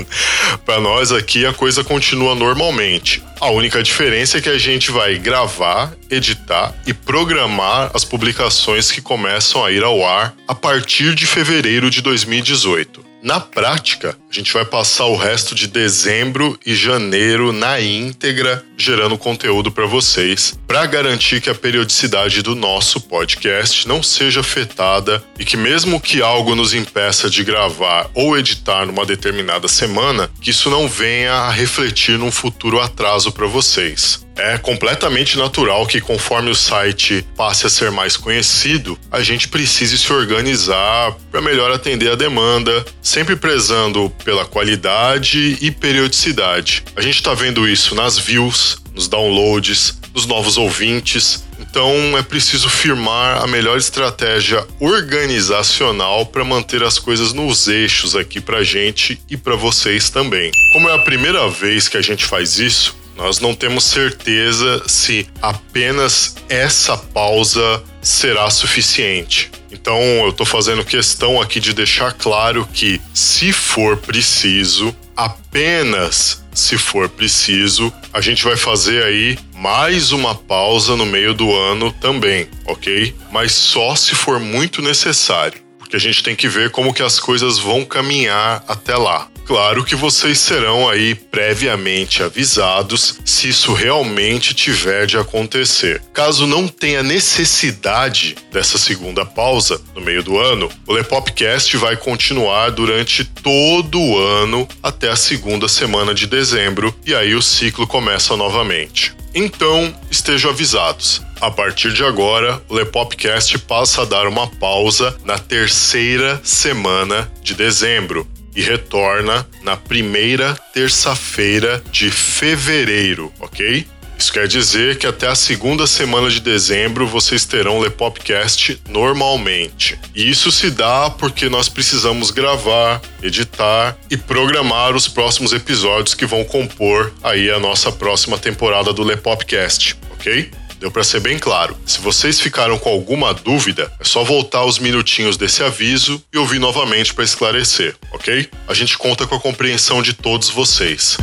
Para nós aqui a coisa continua normalmente. A única diferença é que a gente vai gravar, editar e programar as publicações que começam a ir ao ar a partir de fevereiro de 2018. Na prática, a gente vai passar o resto de dezembro e janeiro na íntegra gerando conteúdo para vocês, para garantir que a periodicidade do nosso podcast não seja afetada e que mesmo que algo nos impeça de gravar ou editar numa determinada semana, que isso não venha a refletir num futuro atraso para vocês. É completamente natural que, conforme o site passe a ser mais conhecido, a gente precise se organizar para melhor atender a demanda, sempre prezando pela qualidade e periodicidade. A gente está vendo isso nas views, nos downloads, nos novos ouvintes. Então é preciso firmar a melhor estratégia organizacional para manter as coisas nos eixos aqui para gente e para vocês também. Como é a primeira vez que a gente faz isso, nós não temos certeza se apenas essa pausa será suficiente. Então, eu estou fazendo questão aqui de deixar claro que, se for preciso, apenas se for preciso, a gente vai fazer aí mais uma pausa no meio do ano também, ok? Mas só se for muito necessário, porque a gente tem que ver como que as coisas vão caminhar até lá. Claro que vocês serão aí previamente avisados se isso realmente tiver de acontecer. Caso não tenha necessidade dessa segunda pausa no meio do ano, o Lepopcast vai continuar durante todo o ano até a segunda semana de dezembro e aí o ciclo começa novamente. Então, estejam avisados. A partir de agora, o Lepopcast passa a dar uma pausa na terceira semana de dezembro e retorna na primeira terça-feira de fevereiro, ok? Isso quer dizer que até a segunda semana de dezembro vocês terão o Lepopcast normalmente. E isso se dá porque nós precisamos gravar, editar e programar os próximos episódios que vão compor aí a nossa próxima temporada do Lepopcast, ok? Deu para ser bem claro. Se vocês ficaram com alguma dúvida, é só voltar os minutinhos desse aviso e ouvir novamente para esclarecer, ok? A gente conta com a compreensão de todos vocês.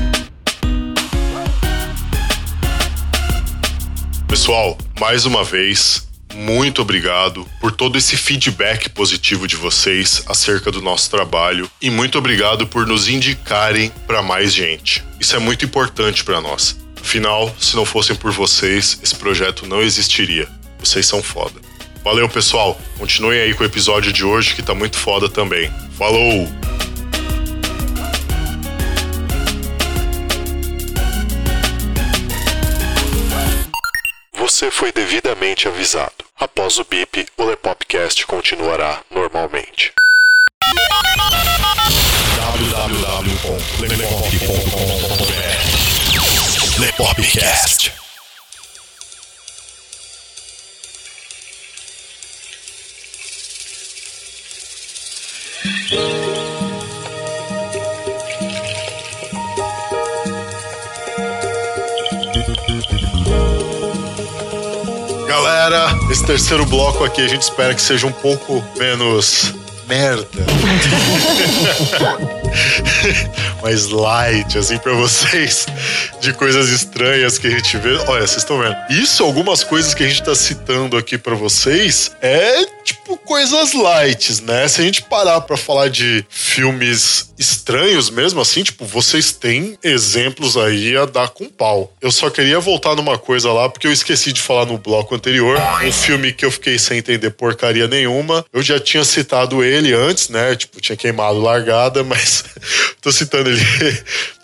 Pessoal, mais uma vez, muito obrigado por todo esse feedback positivo de vocês acerca do nosso trabalho e muito obrigado por nos indicarem para mais gente. Isso é muito importante para nós. Afinal, se não fossem por vocês, esse projeto não existiria. Vocês são foda. Valeu, pessoal. Continuem aí com o episódio de hoje que tá muito foda também. Falou! Você foi devidamente avisado. Após o bip, o Lepopcast continuará normalmente. www.lepop.com.br Lepopcast. Galera, esse terceiro bloco aqui a gente espera que seja um pouco menos merda. Mais light, assim, pra vocês, de coisas estranhas que a gente vê. Olha, vocês estão vendo. Isso, algumas coisas que a gente tá citando aqui pra vocês, é tipo coisas lights, né? Se a gente parar pra falar de filmes estranhos mesmo, assim, tipo, vocês têm exemplos aí a dar com pau. Eu só queria voltar numa coisa lá, porque eu esqueci de falar no bloco anterior. Um filme que eu fiquei sem entender porcaria nenhuma. Eu já tinha citado ele antes, né? Tipo, tinha queimado largada, mas tô citando ele,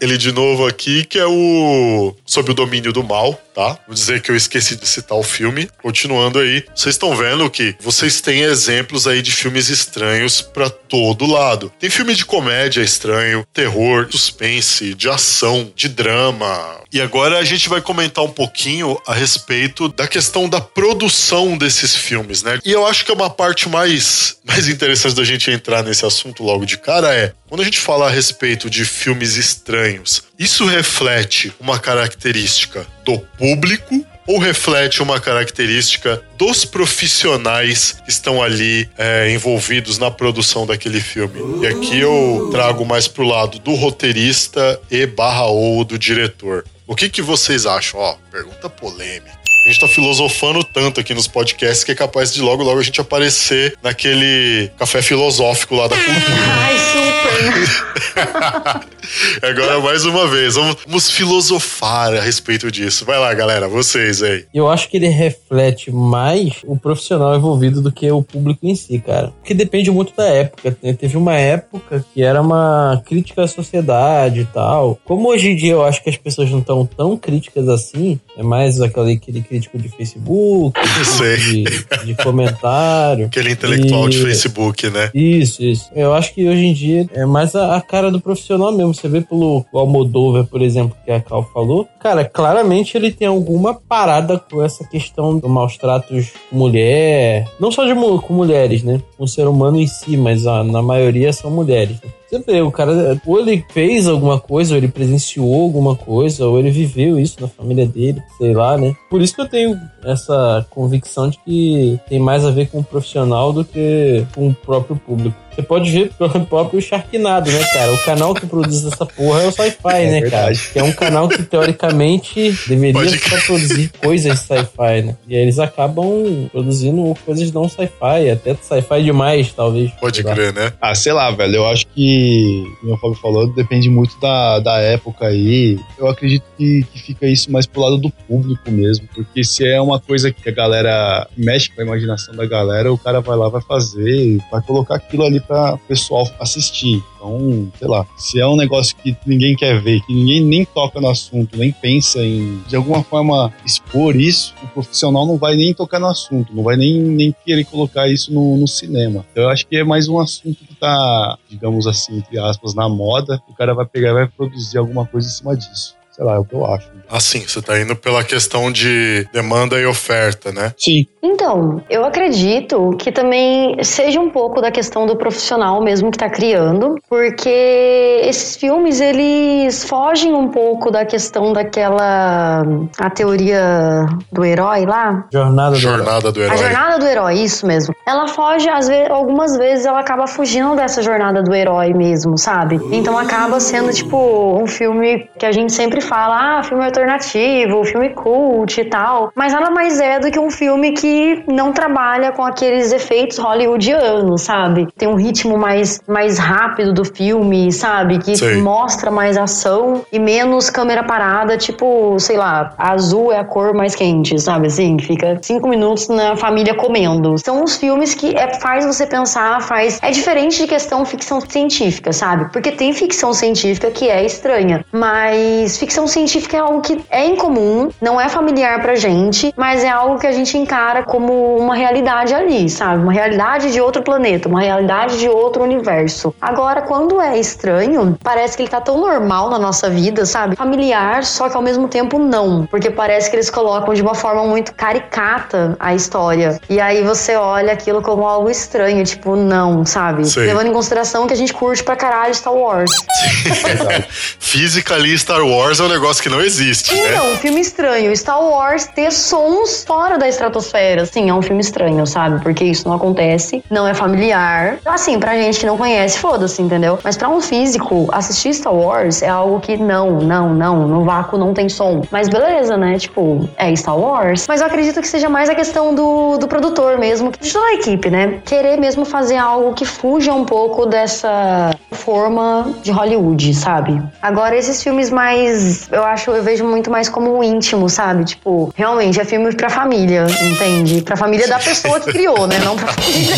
ele de novo aqui, que é o Sob o Domínio do Mal, tá? Vou dizer que eu esqueci de citar o filme. Continuando aí, vocês estão vendo que vocês têm exemplos aí de filmes estranhos pra todo lado. Tem filme de comédia estranho, terror, suspense, de ação, de drama. E agora a gente vai comentar um pouquinho a respeito da questão da produção desses filmes, né? E eu acho que é uma parte mais, mais interessante da gente entrar nesse assunto logo de cara é quando a gente fala a respeito de filmes estranhos, isso reflete uma característica do público ou reflete uma característica dos profissionais que estão ali é, envolvidos na produção daquele filme? E aqui eu trago mais pro lado do roteirista e barra ou do diretor. O que, que vocês acham? Ó, pergunta polêmica. A gente tá filosofando tanto aqui nos podcasts que é capaz de logo, logo a gente aparecer naquele café filosófico lá da cultura. Agora, mais uma vez, vamos, vamos filosofar a respeito disso. Vai lá, galera, vocês aí. Eu acho que ele reflete mais o profissional envolvido do que o público em si, cara. Porque depende muito da época. Teve uma época que era uma crítica à sociedade e tal. Como hoje em dia eu acho que as pessoas não estão tão críticas assim, é mais aquele, aquele crítico de Facebook, de, de comentário. Aquele intelectual de E- Facebook, né? Isso, isso. Eu acho que hoje em dia é mais a, a cara do profissional mesmo. Você vê pelo Almodóvar, por exemplo, que a Cal falou. Cara, claramente ele tem alguma parada com essa questão do maus tratos com mulher. Não só de, com mulheres, né? Com o ser humano em si, mas a- na maioria são mulheres. né? Você vê, o cara, ou ele fez alguma coisa, ou ele presenciou alguma coisa, ou ele viveu isso na família dele, sei lá, né? Por isso que eu tenho essa convicção de que tem mais a ver com o profissional do que com o próprio público. Você pode ver pelo próprio Sharknado, né, cara? O canal que produz essa porra é o Sci-Fi, né, cara? verdade. Que é um canal que, teoricamente, deveria Pode só produzir coisas sci-fi, né? E aí eles acabam produzindo coisas não sci-fi, até sci-fi demais, talvez. Pode crer, né? Ah, sei lá, velho. Eu acho que, como o Fábio falou, depende muito da, da época aí. Eu acredito que, que fica isso mais pro lado do público mesmo. Porque se é uma coisa que a galera mexe com a imaginação da galera, o cara vai lá, vai fazer, vai colocar aquilo ali pra o pessoal assistir. Então, sei lá, se é um negócio que ninguém quer ver, que ninguém nem toca no assunto, nem pensa em, de alguma forma, expor isso, o profissional não vai nem tocar no assunto, não vai nem, nem querer colocar isso no, no cinema. Então, eu acho que é mais um assunto que tá, digamos assim, entre aspas, na moda. O cara vai pegar e vai produzir alguma coisa em cima disso. Sei lá, é o que eu acho. Assim, você tá indo pela questão de demanda e oferta, né? Sim. Então, eu acredito que também seja um pouco da questão do profissional mesmo que tá criando, porque esses filmes eles fogem um pouco da questão daquela a teoria do herói lá, Jornada do Herói. Jornada do a herói. jornada do herói, isso mesmo. Ela foge, às vezes, algumas vezes ela acaba fugindo dessa jornada do herói mesmo, sabe? Então acaba sendo tipo um filme que a gente sempre fala, ah, filme alternativo, filme cult e tal. Mas nada mais é do que um filme que não trabalha com aqueles efeitos hollywoodianos, sabe? Tem um ritmo mais, mais rápido do filme, sabe? Que Sei. mostra mais ação e menos câmera parada, tipo, sei lá, azul é a cor mais quente, sabe? Assim, que fica cinco minutos na família comendo. São os filmes que é, faz você pensar, faz. É diferente de questão ficção científica, sabe? Porque tem ficção científica que é estranha, mas ficção científica é algo que é incomum, não é familiar pra gente, mas é algo que a gente encara como uma realidade ali, sabe? Uma realidade de outro planeta, uma realidade de outro universo. Agora, quando é estranho, parece que ele tá tão normal na nossa vida, sabe? Familiar, só que ao mesmo tempo não. Porque parece que eles colocam de uma forma muito caricata a história. E aí você olha aquilo como algo estranho, tipo, não, sabe? Sei. Levando em consideração que a gente curte pra caralho Star Wars. Física ali, Star Wars é um negócio que não existe, né? Então, um filme estranho. Star Wars ter sons fora da estratosfera. Sim, é um filme estranho, sabe? Porque isso não acontece, não é familiar. Assim, pra gente que não conhece, foda-se, entendeu? Mas pra um físico, assistir Star Wars é algo que não, não, não, no vácuo não tem som. Mas beleza, né? Tipo, é Star Wars. Mas eu acredito que seja mais a questão do, do produtor mesmo, de toda a equipe, né? Querer mesmo fazer algo que fuja um pouco dessa forma de Hollywood, sabe? Agora, esses filmes mais. Eu acho, eu vejo muito mais como íntimo, sabe? Tipo, realmente é filme pra família, entende? Pra família da pessoa que criou, né? Não pra família.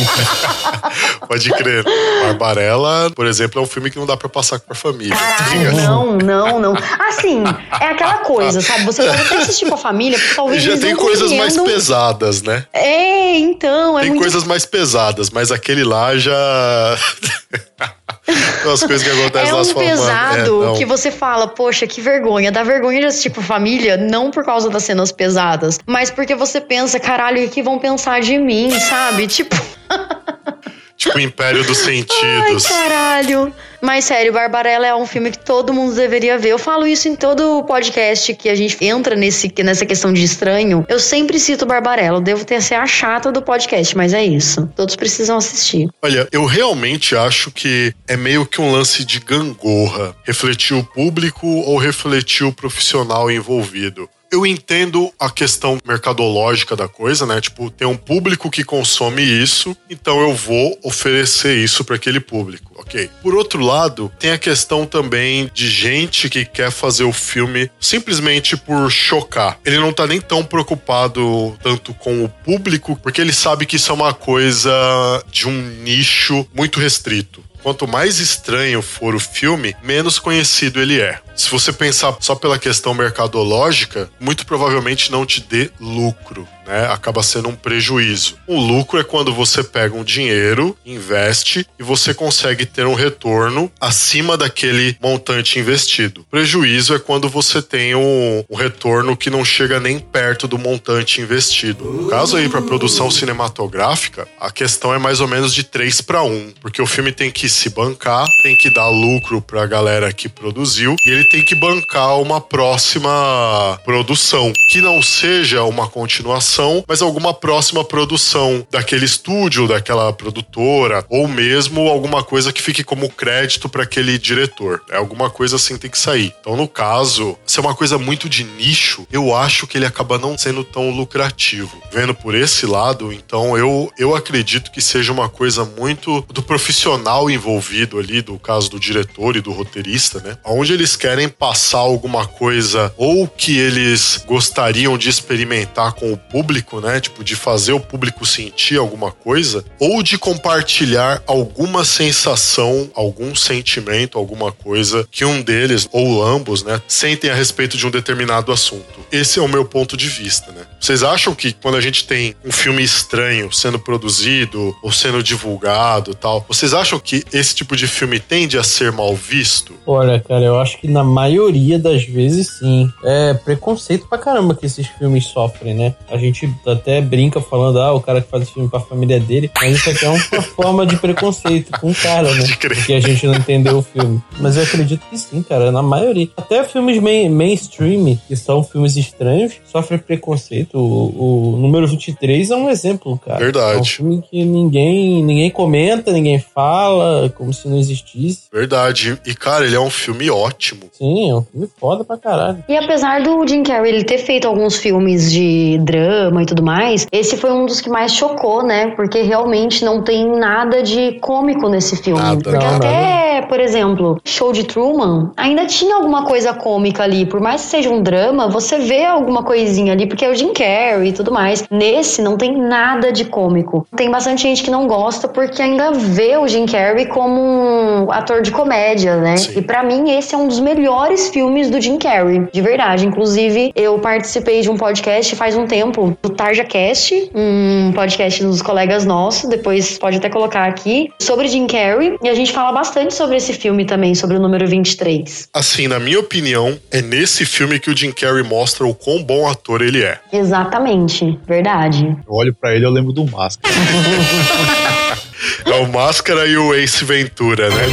Pode crer. Barbarella, por exemplo, é um filme que não dá pra passar com a família. tá Caralho, não, não, não. Assim, é aquela coisa, sabe? Você pode até assistir com a família, porque talvez Já tem coisas mais pesadas, né? É, então, é Tem muito coisas mais pesadas, mas aquele lá já. As coisas que acontecem É um pesado É, que você fala, poxa, que vergonha. Dá vergonha de assistir com família, não por causa das cenas pesadas, mas porque você pensa, caralho, o que vão pensar de mim, sabe? Tipo, Tipo, Império dos ai, Sentidos. caralho. Mas sério, Barbarella é um filme que todo mundo deveria ver. Eu falo isso em todo podcast que a gente entra nesse, nessa questão de estranho. Eu sempre cito Barbarella. Eu devo ter ser a chata do podcast, mas é isso. Todos precisam assistir. Olha, eu realmente acho que é meio que um lance de gangorra. Refletir o público ou refletir o profissional envolvido. Eu entendo a questão mercadológica da coisa, né? Tipo, tem um público que consome isso, então eu vou oferecer isso para aquele público, ok? Por outro lado, tem a questão também de gente que quer fazer o filme simplesmente por chocar. Ele não tá nem tão preocupado tanto com o público, porque ele sabe que isso é uma coisa de um nicho muito restrito. Quanto mais estranho for o filme, menos conhecido ele é. Se você pensar só pela questão mercadológica, muito provavelmente não te dê lucro. Né? Acaba sendo um prejuízo. O lucro é quando você pega um dinheiro, investe e você consegue ter um retorno acima daquele montante investido. Prejuízo é quando você tem um, um retorno que não chega nem perto do montante investido. No caso aí para produção cinematográfica, a questão é mais ou menos de 3 para 1, porque o filme tem que se bancar, tem que dar lucro para a galera que produziu e ele tem que bancar uma próxima produção que não seja uma continuação, mas alguma próxima produção daquele estúdio, daquela produtora, ou mesmo alguma coisa que fique como crédito para aquele diretor. É alguma coisa assim tem que sair. Então, no caso, se é uma coisa muito de nicho, eu acho que ele acaba não sendo tão lucrativo. Vendo por esse lado, então eu, eu acredito que seja uma coisa muito do profissional envolvido ali, do caso do diretor e do roteirista, né? Onde eles querem passar alguma coisa ou que eles gostariam de experimentar com o público, né? Tipo, de fazer o público sentir alguma coisa, ou de compartilhar alguma sensação, algum sentimento, alguma coisa que um deles, ou ambos, né, sentem a respeito de um determinado assunto. Esse é o meu ponto de vista, né? Vocês acham que quando a gente tem um filme estranho sendo produzido ou sendo divulgado tal, vocês acham que esse tipo de filme tende a ser mal visto? Olha, cara, eu acho que na maioria das vezes sim. É preconceito pra caramba que esses filmes sofrem, né? A gente até brinca falando, ah, o cara que faz filme pra família dele, mas isso aqui é uma forma de preconceito com o cara, né? Porque a gente não entendeu o filme. Mas eu acredito que sim, cara, na maioria. Até filmes main, mainstream, que são filmes estranhos, sofrem preconceito. O, o número 23 é um exemplo, cara. Verdade. É um filme que ninguém, ninguém comenta, ninguém fala, como se não existisse. Verdade. E, cara, ele é um filme ótimo. Sim, é um filme foda pra caralho. E apesar do Jim Carrey ele ter feito alguns filmes de drama e tudo mais, esse foi um dos que mais chocou, né? Porque realmente não tem nada de cômico nesse filme. Nada, Porque nada. até, por exemplo, Show de Truman, ainda tinha alguma coisa cômica ali. Por mais que seja um drama, você vê alguma coisinha ali, porque é o Jim Carrey e tudo mais. Nesse não tem nada de cômico. Tem bastante gente que não gosta porque ainda vê o Jim Carrey como um ator de comédia, né? Sim. E pra mim esse é um dos melhores filmes do Jim Carrey, de verdade. Inclusive, eu participei de um podcast faz um tempo, do TarjaCast, um podcast dos colegas nossos, depois pode até colocar aqui, sobre Jim Carrey, e a gente fala bastante sobre esse filme também, sobre o número 23. Assim, na minha opinião, é nesse filme que o Jim Carrey mostra o quão bom ator ele é. Exatamente, verdade. Eu olho pra ele eu lembro do Máscara. É o Máscara e o Ace Ventura, né?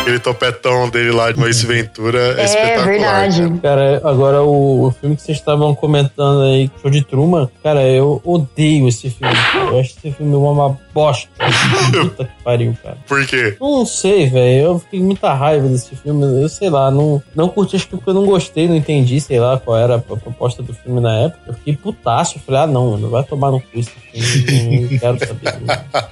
Aquele topetão dele lá do Ace Ventura é, É, espetacular. verdade. cara. Cara, agora o, o filme que vocês estavam comentando aí, Show de Truman, cara, eu odeio esse filme. Eu acho esse filme uma bosta. Puta que pariu, cara. Por quê? Não sei, velho. Eu fiquei com muita raiva desse filme. Eu sei lá, não, não curti, acho que porque eu não gostei, não entendi, sei lá, qual era a proposta do filme na época. Eu fiquei putaço. Eu falei, ah, não, mano, vai tomar no cu esse filme. Não, não quero saber.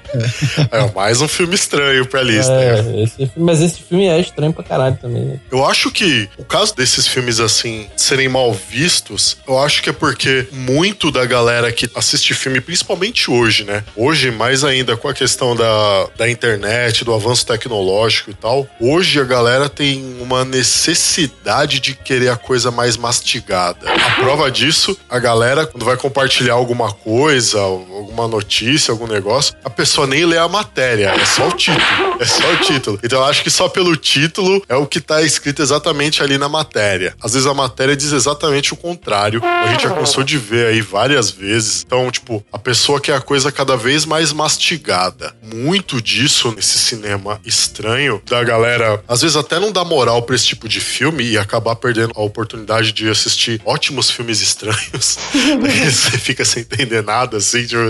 É mais um filme estranho pra lista. É, esse filme, mas esse filme é estranho pra caralho também, né? Eu acho que o caso desses filmes assim serem mal vistos, eu acho que é porque muito da galera que assiste filme, principalmente hoje, né? Hoje, mais ainda com a questão da, da internet, do avanço tecnológico e tal, hoje a galera tem uma necessidade de querer a coisa mais mastigada. A prova disso, a galera, quando vai compartilhar alguma coisa, alguma notícia, algum negócio, a pessoa nem lê a matéria, é só o título. É só o título. Então eu acho que só pelo título é o que tá escrito exatamente ali na matéria. Às vezes a matéria diz exatamente o contrário. A gente já cansou de ver aí várias vezes. Então, tipo, a pessoa quer a coisa cada vez mais mastigada. Muito disso nesse cinema estranho da galera, às vezes até não dá moral pra esse tipo de filme e acabar perdendo a oportunidade de assistir ótimos filmes estranhos. Você fica sem entender nada, assim. tipo,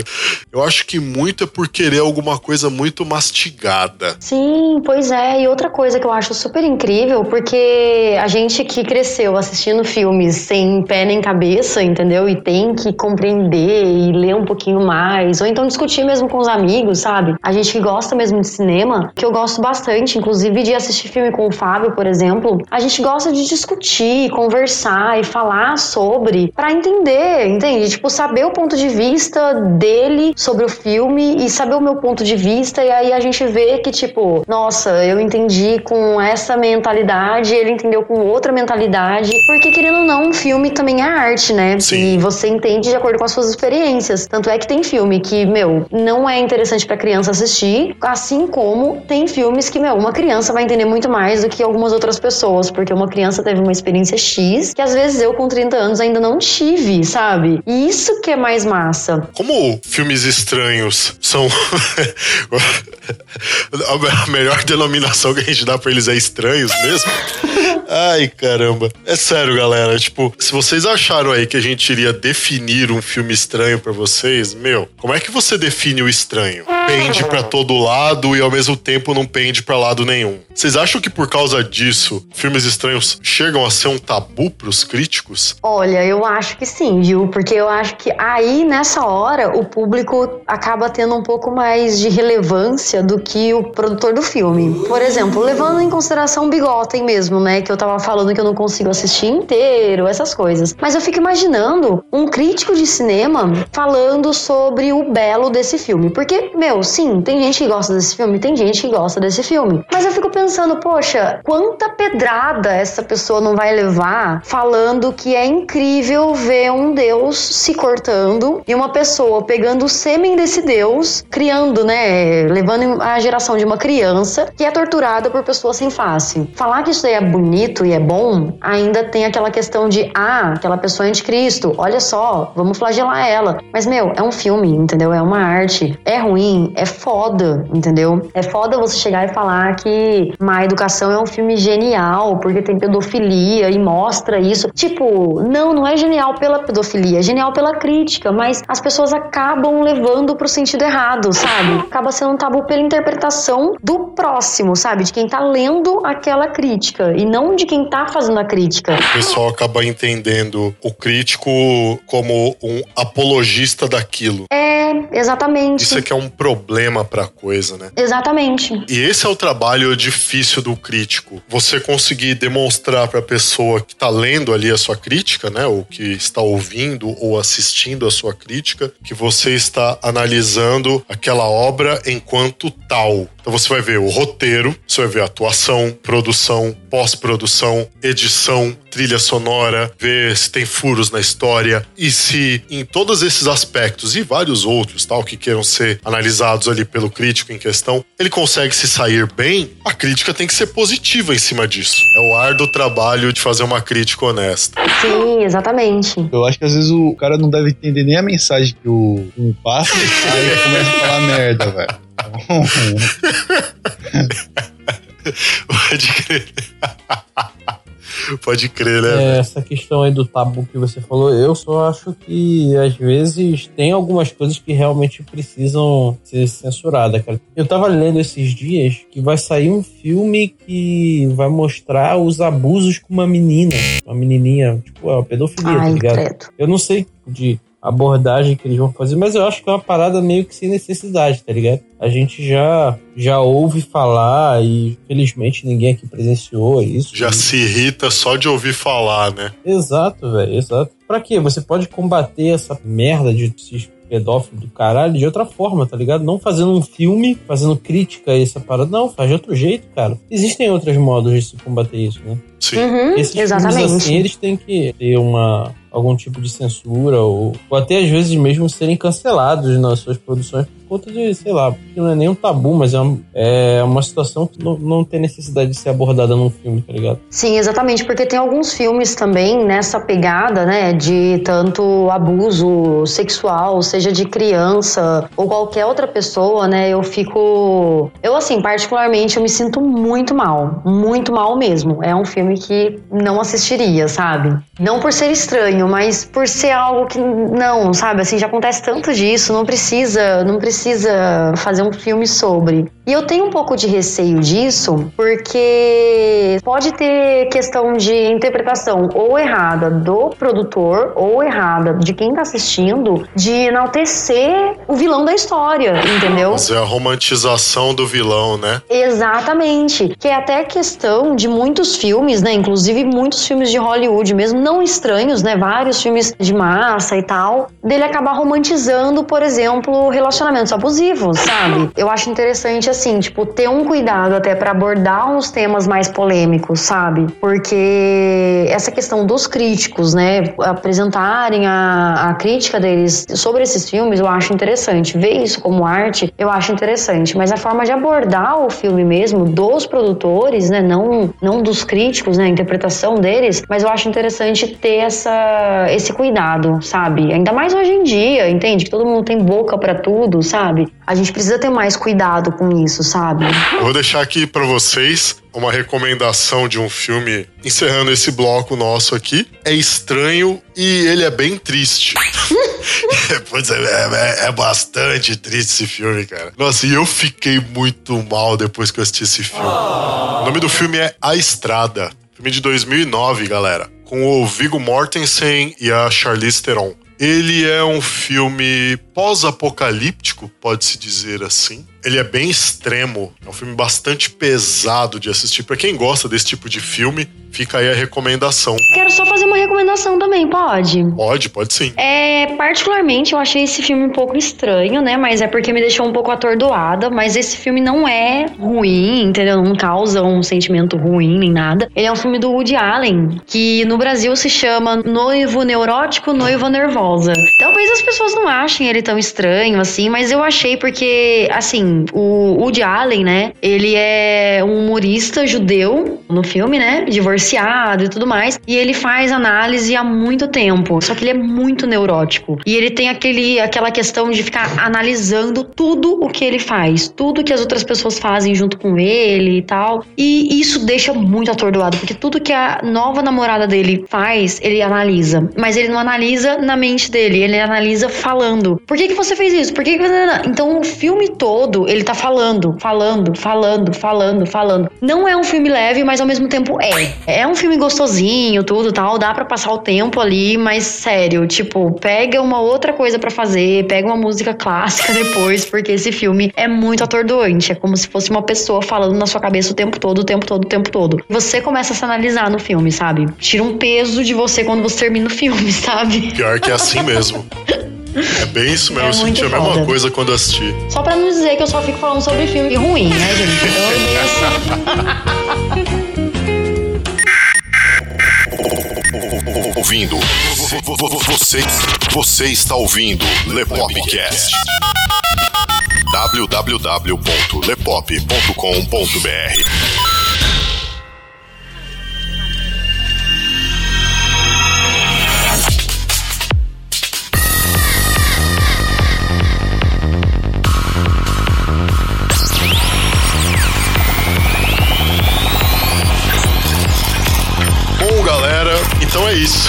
eu acho que muito é por querer alguma coisa muito mastigada. Sim, pois é. E outra coisa que eu acho super incrível, porque a gente que cresceu assistindo filmes sem pé nem cabeça, entendeu? E tem que compreender e ler um pouquinho mais, ou então discutir mesmo com os amigos, sabe? A gente que gosta mesmo de cinema, que eu gosto bastante, inclusive de assistir filme com o Fábio, por exemplo, a gente gosta de discutir, conversar e falar sobre pra entender, entende? Tipo, saber o ponto de vista dele sobre o filme e saber o meu ponto de vista, e aí a gente vê que, tipo, nossa, eu entendi com essa mentalidade, ele entendeu com outra mentalidade, porque querendo ou não, um filme também é arte, né? Sim. E você entende de acordo com as suas experiências. Tanto é que tem filme que, meu, não é interessante pra criança assistir, assim como tem filmes que, meu, uma criança vai entender muito mais do que algumas outras pessoas, porque uma criança teve uma experiência X que às vezes eu com 30 anos ainda não tive, sabe? E isso que é mais massa. Como filmes estranhos são. a melhor denominação que a gente dá pra eles é estranhos mesmo. Ai, caramba. É sério, galera. Tipo, se vocês acharam aí que a gente iria definir um filme estranho pra vocês, meu, como é que você define o estranho? Pende pra todo lado e ao mesmo tempo não pende pra lado nenhum. Vocês acham que por causa disso, filmes estranhos chegam a ser um tabu pros críticos? Olha, eu acho que sim, viu? Porque eu acho que aí, nessa hora, o público acaba tendo um pouco mais de relevância do que o produtor do filme. Por exemplo, levando em consideração o Bigotem mesmo, né? Que eu tava falando que eu não consigo assistir inteiro, essas coisas. Mas eu fico imaginando um crítico de cinema falando sobre o belo desse filme. Porque, meu, sim, tem gente que gosta desse filme, tem gente que gosta desse filme. Mas eu fico pensando, poxa, quanta pedrada essa pessoa não vai levar falando que é incrível ver um Deus se cortando e uma pessoa pegando o sêmen desse Deus, criando, né, levando a geração de uma criança que é torturada por pessoas sem face. Falar que isso aí é bonito e é bom, ainda tem aquela questão de, ah, aquela pessoa é anticristo, olha só, vamos flagelar ela. Mas, meu, é um filme, entendeu? É uma arte. É ruim, é foda, entendeu? É foda você chegar e falar que Má Educação é um filme genial, porque tem pedofilia e mostra isso. Tipo, não, não é genial pela pedofilia, é genial pela crítica, mas as pessoas acabam levando pro sentido errado, sabe? Acaba sendo um tabu pela interpretação do próximo, sabe? De quem tá lendo aquela crítica e não de quem tá fazendo a crítica. O pessoal acaba entendendo o crítico como um apologista daquilo. É, exatamente. Isso aqui é um problema pra coisa, né? Exatamente. E esse é o trabalho difícil do crítico. Você conseguir demonstrar pra pessoa que tá lendo ali a sua crítica, né? Ou que está ouvindo ou assistindo a sua crítica, que você está analisando aquela obra enquanto tal. Então você vai ver o roteiro, você vai ver a atuação, produção, pós-produção, edição, trilha sonora, ver se tem furos na história e se em todos esses aspectos e vários outros, tal, que queiram ser analisados ali pelo crítico em questão, ele consegue se sair bem, a crítica tem que ser positiva em cima disso. É o árduo trabalho de fazer uma crítica honesta. Sim, exatamente. Eu acho que às vezes o cara não deve entender nem a mensagem que o um passa, aí começa a falar merda, velho. Pode crer. Pode crer, né? É, essa questão aí do tabu que você falou, eu só acho que às vezes tem algumas coisas que realmente precisam ser censuradas, cara. Eu tava lendo esses dias que vai sair um filme que vai mostrar os abusos com uma menina, uma menininha, tipo, é uma pedofilia, tá Ai, ligado? credo. Eu não sei de abordagem que eles vão fazer, mas eu acho que é uma parada meio que sem necessidade, tá ligado? A gente já já ouve falar e felizmente ninguém aqui presenciou isso. Já se irrita só de ouvir falar, né? Exato, velho, exato. Pra quê? Você pode combater essa merda de esses pedófilos do caralho de outra forma, tá ligado? Não fazendo um filme, fazendo crítica a essa parada. Não, faz de outro jeito, cara. Existem outros modos de se combater isso, né? Sim. Uhum, Esses filmes exatamente. assim, eles têm que ter uma algum tipo de censura ou, ou até às vezes mesmo serem cancelados nas suas produções por conta de, sei lá, porque não é nem um tabu, mas é, um- é uma situação que não, não tem necessidade de ser abordada num filme, tá ligado? Sim, exatamente, porque tem alguns filmes também nessa pegada, né, de tanto abuso sexual, seja de criança ou qualquer outra pessoa, né, eu fico... Eu, assim, particularmente, eu me sinto muito mal, muito mal mesmo. É um filme que não assistiria, sabe? Não por ser estranho, mas por ser algo que não, sabe? Assim, já acontece tanto disso, não precisa, não precisa fazer um filme sobre. E eu tenho um pouco de receio disso, porque pode ter questão de interpretação ou errada do produtor ou errada de quem tá assistindo de enaltecer o vilão da história, entendeu? Mas é a romantização do vilão, né? Exatamente. Que é até questão de muitos filmes, né? Inclusive muitos filmes de Hollywood, mesmo não estranhos, né? Vários filmes de massa e tal, dele acabar romantizando, por exemplo, relacionamentos abusivos, sabe? Eu acho interessante, assim, tipo, ter um cuidado até pra abordar uns temas mais polêmicos, sabe? Porque essa questão dos críticos, né? Apresentarem a, a crítica deles sobre esses filmes, eu acho interessante. Ver isso como arte, eu acho interessante. Mas a forma de abordar o filme mesmo, dos produtores, né? Não, não dos críticos, né? A interpretação deles, mas eu acho interessante ter essa, esse cuidado, sabe? Ainda mais hoje em dia, entende? Que todo mundo tem boca pra tudo, sabe? A gente precisa ter mais cuidado com isso, sabe? Eu vou deixar aqui pra vocês uma recomendação de um filme, encerrando esse bloco nosso aqui. É estranho e ele é bem triste. pois é, é, é bastante triste esse filme, cara. Nossa, e eu fiquei muito mal depois que eu assisti esse filme. O nome do filme é A Estrada. Filme de 2009, galera. Com o Viggo Mortensen e a Charlize Theron. Ele é um filme pós-apocalíptico, pode-se dizer assim. Ele é bem extremo. É um filme bastante pesado de assistir. Pra quem gosta desse tipo de filme, fica aí a recomendação. Quero só fazer uma recomendação também, pode? Pode, pode sim. É, particularmente eu achei esse filme um pouco estranho, né? Mas é porque me deixou um pouco atordoada. Mas esse filme não é ruim, entendeu? Não causa um sentimento ruim nem nada. Ele é um filme do Woody Allen, que no Brasil se chama Noivo Neurótico, Noiva Nervosa. Talvez as pessoas não achem ele tão estranho assim, mas eu achei porque, assim, o Woody Allen, né? Ele é um humorista judeu no filme, né? Divorciado e tudo mais. E ele faz análise há muito tempo. Só que ele é muito neurótico. E ele tem aquele, aquela questão de ficar analisando tudo o que ele faz, tudo que as outras pessoas fazem junto com ele e tal. E isso deixa muito atordoado, porque tudo que a nova namorada dele faz, ele analisa. Mas ele não analisa na mente dele, ele analisa falando. Por que, que você fez isso? Por que, que... Então o filme todo, ele tá falando, falando, falando, falando, falando. Não é um filme leve, mas ao mesmo tempo é. É um filme gostosinho, tudo tal, dá para passar o tempo ali, mas sério, tipo, pega uma outra coisa para fazer, pega uma música clássica depois, porque esse filme é muito atordoante. É como se fosse uma pessoa falando na sua cabeça o tempo todo, o tempo todo, o tempo todo. Você começa a se analisar no filme, sabe? Tira um peso de você quando você termina o filme, sabe? Pior que é assim mesmo. É bem isso mesmo, É eu senti a muito mesma foda. coisa quando assisti. Só pra não dizer que eu só fico falando sobre filme ruim, né, gente? Eu. Ouvindo. Vo- vo- vo- Você, você está ouvindo Lepopcast. www.lepop.com.br galera, então é isso.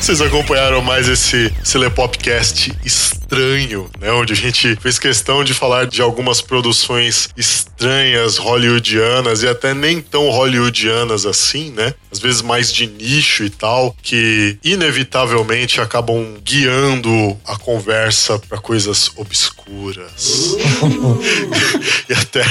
Vocês acompanharam mais esse, esse Lepopcast estranho, né? Onde a gente fez questão de falar de algumas produções estranhas, hollywoodianas e até nem tão hollywoodianas assim, né? Às vezes mais de nicho e tal, que inevitavelmente acabam guiando a conversa para coisas obscuras. e até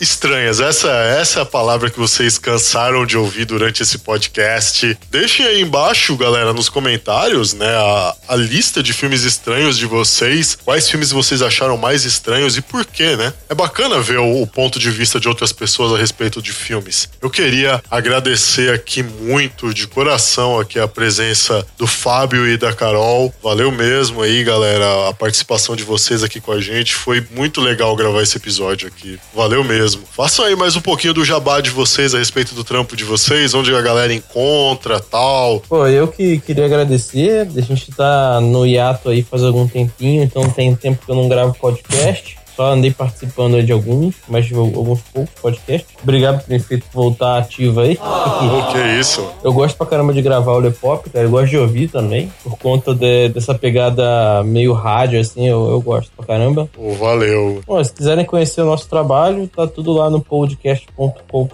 estranhas. Essa, essa é a palavra que vocês cansaram de ouvir durante esse podcast. Deixem aí embaixo, galera, nos comentários, né, a, a lista de filmes estranhos de vocês. Quais filmes vocês acharam mais estranhos e por quê, né? É bacana ver o, o ponto de vista de outras pessoas a respeito de filmes. Eu queria agradecer aqui muito, de coração, aqui a presença do Fábio e da Carol. Valeu mesmo aí, galera, a participação de vocês aqui com a gente. Foi muito legal gravar esse episódio aqui. Valeu mesmo. Façam aí mais um pouquinho do jabá de vocês a respeito do trampo de vocês, onde a galera encontra, tal. Pô, eu que queria agradecer. A gente tá no hiato aí faz algum tempinho, então tem tempo que eu não gravo podcast. Só andei participando aí de alguns, mas de alguns poucos podcasts. Obrigado por ter feito voltar ativo aí. Pô, que isso? Eu gosto pra caramba de gravar o Lepop, cara. Eu gosto de ouvir também. Por conta de- dessa pegada meio rádio, assim, eu, eu gosto pra caramba. Pô, valeu. Bom, se quiserem conhecer o nosso trabalho, tá tudo lá no podcast.com.br, pou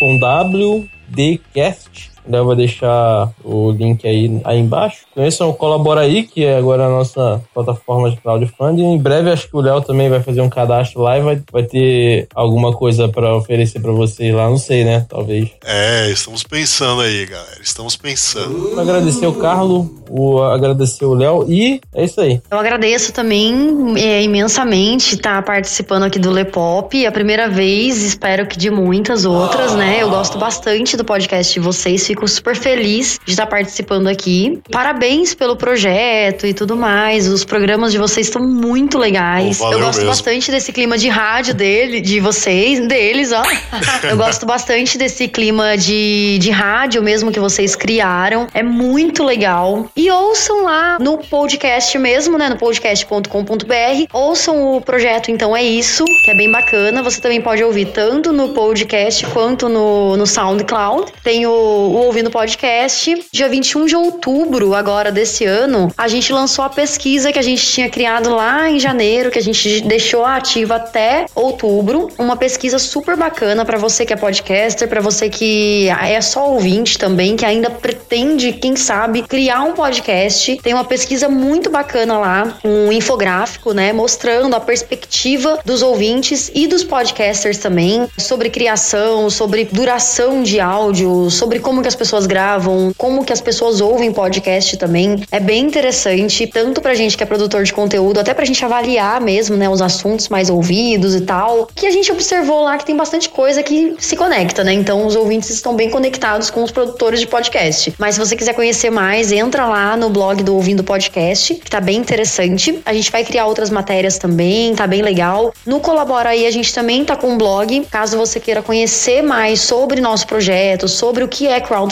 com W, Dcast. Eu vou deixar o link aí, aí embaixo. Conheçam o Colabora aí, que é agora a nossa plataforma de crowdfunding. Em breve acho que o Léo também vai fazer um cadastro lá e vai, vai ter alguma coisa pra oferecer pra vocês lá. Não sei, né? Talvez. É, estamos pensando aí, galera. Estamos pensando. Agradecer o Carlo, o, agradecer o Léo e é isso aí. Eu agradeço também é, imensamente estar participando aqui do Lepop. A primeira vez, espero que de muitas outras, né? Eu gosto bastante do podcast de vocês, fico super feliz de estar participando aqui. Parabéns pelo projeto e tudo mais. Os programas de vocês estão muito legais. Oh, Eu gosto mesmo. bastante desse clima de rádio dele, de vocês, deles, ó. Eu gosto bastante desse clima de, de rádio mesmo que vocês criaram. É muito legal. E ouçam lá no podcast mesmo, né? No podcast.com.br. Ouçam o projeto Então É Isso, que é bem bacana. Você também pode ouvir tanto no podcast quanto no, no SoundCloud. Tem o, o Ouvindo Podcast. Dia 21 de outubro, agora desse ano, a gente lançou a pesquisa que a gente tinha criado lá em janeiro, que a gente deixou ativa até outubro. Uma pesquisa super bacana para você que é podcaster, para você que é só ouvinte também, que ainda pretende, quem sabe, criar um podcast. Tem uma pesquisa muito bacana lá, um infográfico, né, mostrando a perspectiva dos ouvintes e dos podcasters também sobre criação, sobre duração de áudio, sobre como que as pessoas gravam, como que as pessoas ouvem podcast também. É bem interessante, tanto pra gente que é produtor de conteúdo, até pra gente avaliar mesmo, né, os assuntos mais ouvidos e tal. Que a gente observou lá que tem bastante coisa que se conecta, né? Então os ouvintes estão bem conectados com os produtores de podcast. Mas se você quiser conhecer mais, entra lá no blog do Ouvindo Podcast, que tá bem interessante. A gente vai criar outras matérias também, tá bem legal. No Colabora aí a gente também tá com um blog, caso você queira conhecer mais sobre nosso projeto, sobre o que é crowdfunding,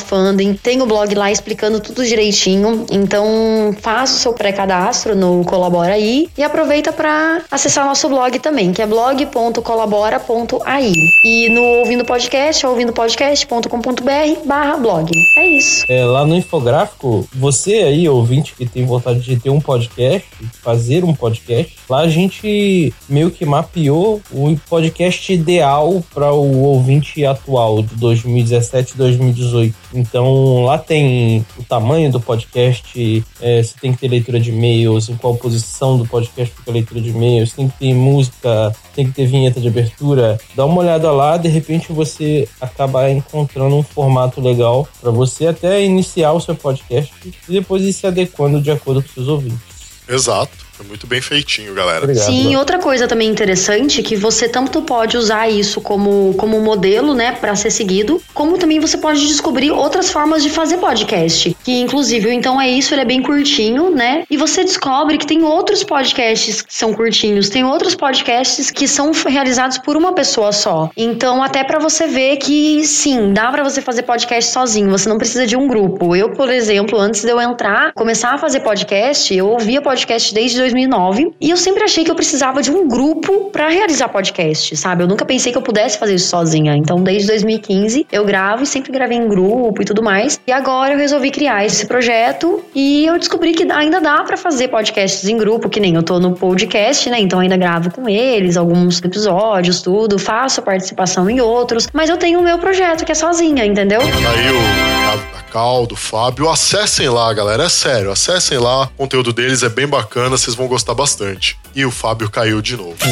tem o blog lá explicando tudo direitinho. Então, faça o seu pré-cadastro no Colabora aí e aproveita para acessar nosso blog também, que é blog.colabora.ai. E no Ouvindo Podcast, é ouvindopodcast.com.br barra blog. É isso. É, lá no infográfico, você aí, ouvinte, que tem vontade de ter um podcast, fazer um podcast, lá a gente meio que mapeou o podcast ideal para o ouvinte atual de 2017 e 2018. Então lá tem o tamanho do podcast, é, você tem que ter leitura de e-mails, em qual posição do podcast fica a leitura de e-mails, tem que ter música, tem que ter vinheta de abertura. Dá uma olhada lá, de repente você acaba encontrando um formato legal para você até iniciar o seu podcast e depois ir se adequando de acordo com seus ouvintes. Exato. Foi muito bem feitinho, galera. Obrigado. Sim, outra coisa também interessante é que você tanto pode usar isso como, como modelo, né, para ser seguido, como também você pode descobrir outras formas de fazer podcast. Que inclusive, então é isso, ele é bem curtinho, né? E você descobre que tem outros podcasts que são curtinhos, tem outros podcasts que são realizados por uma pessoa só. Então, até para você ver que sim, dá para você fazer podcast sozinho, você não precisa de um grupo. Eu, por exemplo, antes de eu entrar, começar a fazer podcast, eu ouvia podcast desde 2009 e eu sempre achei que eu precisava de um grupo para realizar podcast, sabe? Eu nunca pensei que eu pudesse fazer isso sozinha. Então, desde 2015 eu gravo e sempre gravei em grupo e tudo mais. E agora eu resolvi criar esse projeto e eu descobri que ainda dá para fazer podcasts em grupo, que nem eu tô no podcast, né? Então ainda gravo com eles alguns episódios, tudo, faço participação em outros, mas eu tenho o meu projeto que é sozinha, entendeu? Aí o, Caldo, o Fábio, acessem lá, galera. É sério, acessem lá. O conteúdo deles é bem bacana, vocês vão gostar bastante. E o Fábio caiu de novo.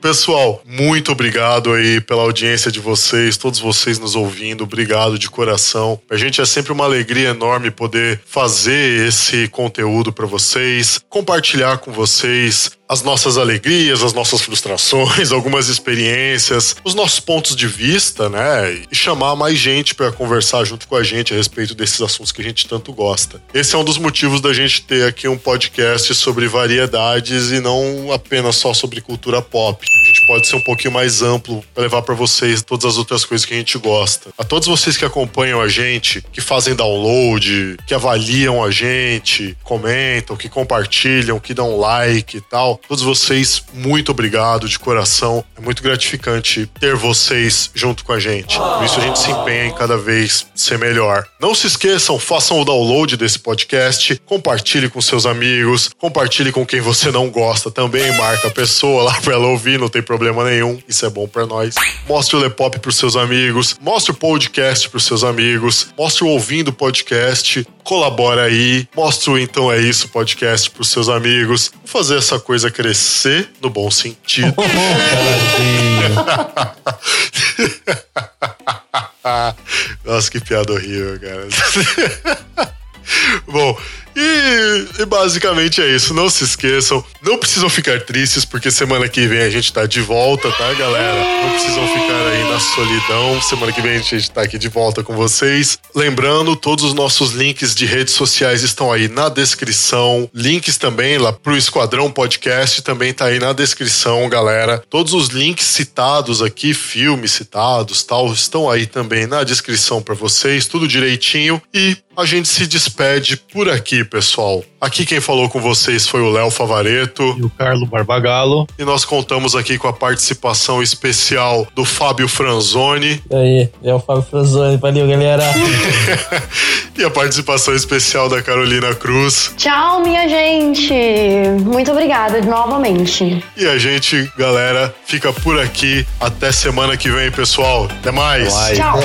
Pessoal, muito obrigado aí pela audiência de vocês, todos vocês nos ouvindo, obrigado de coração. A gente é sempre uma alegria enorme poder fazer esse conteúdo para vocês, compartilhar com vocês as nossas alegrias, as nossas frustrações, algumas experiências, os nossos pontos de vista, né? E chamar mais gente para conversar junto com a gente a respeito desses assuntos que a gente tanto gosta. Esse é um dos motivos da gente ter aqui um podcast sobre variedades e não apenas só sobre cultura pop. Pode ser um pouquinho mais amplo para levar para vocês todas as outras coisas que a gente gosta. A todos vocês que acompanham a gente, que fazem download, que avaliam a gente, comentam, que compartilham, que dão like e tal, todos vocês, muito obrigado de coração. É muito gratificante ter vocês junto com a gente. Por isso a gente se empenha em cada vez ser melhor. Não se esqueçam, façam o download desse podcast, compartilhe com seus amigos, compartilhe com quem você não gosta também, marca a pessoa lá pra ela ouvir, não tem problema nenhum. Isso é bom pra nós. Mostre o Lepop pros seus amigos, mostre o podcast pros seus amigos, mostre o ouvindo podcast, colabora aí, mostre o Então É Isso podcast pros seus amigos. Vamos fazer essa coisa crescer no bom sentido. Nossa, que piada horrível, cara. Bom, e, e basicamente é isso. Não se esqueçam. Não precisam ficar tristes, porque semana que vem a gente tá de volta, tá, galera? Não precisam ficar ainda na solidão. Semana que vem a gente tá aqui de volta com vocês. Lembrando, todos os nossos links de redes sociais estão aí na descrição. Links também lá pro Esquadrão Podcast também tá aí na descrição, galera. Todos os links citados aqui, filmes citados, tal, estão aí também na descrição para vocês, tudo direitinho. E a gente se despede por aqui, pessoal. Aqui quem falou com vocês foi o Léo Favareto. E o Carlo Barbagalo. E nós contamos aqui com a participação especial do Fábio Franzoni. E aí, é o Fábio Franzoni. Valeu, galera. e a participação especial da Carolina Cruz. Tchau, minha gente. Muito obrigada novamente. E a gente, galera, fica por aqui. Até semana que vem, pessoal. Até mais. Tchau.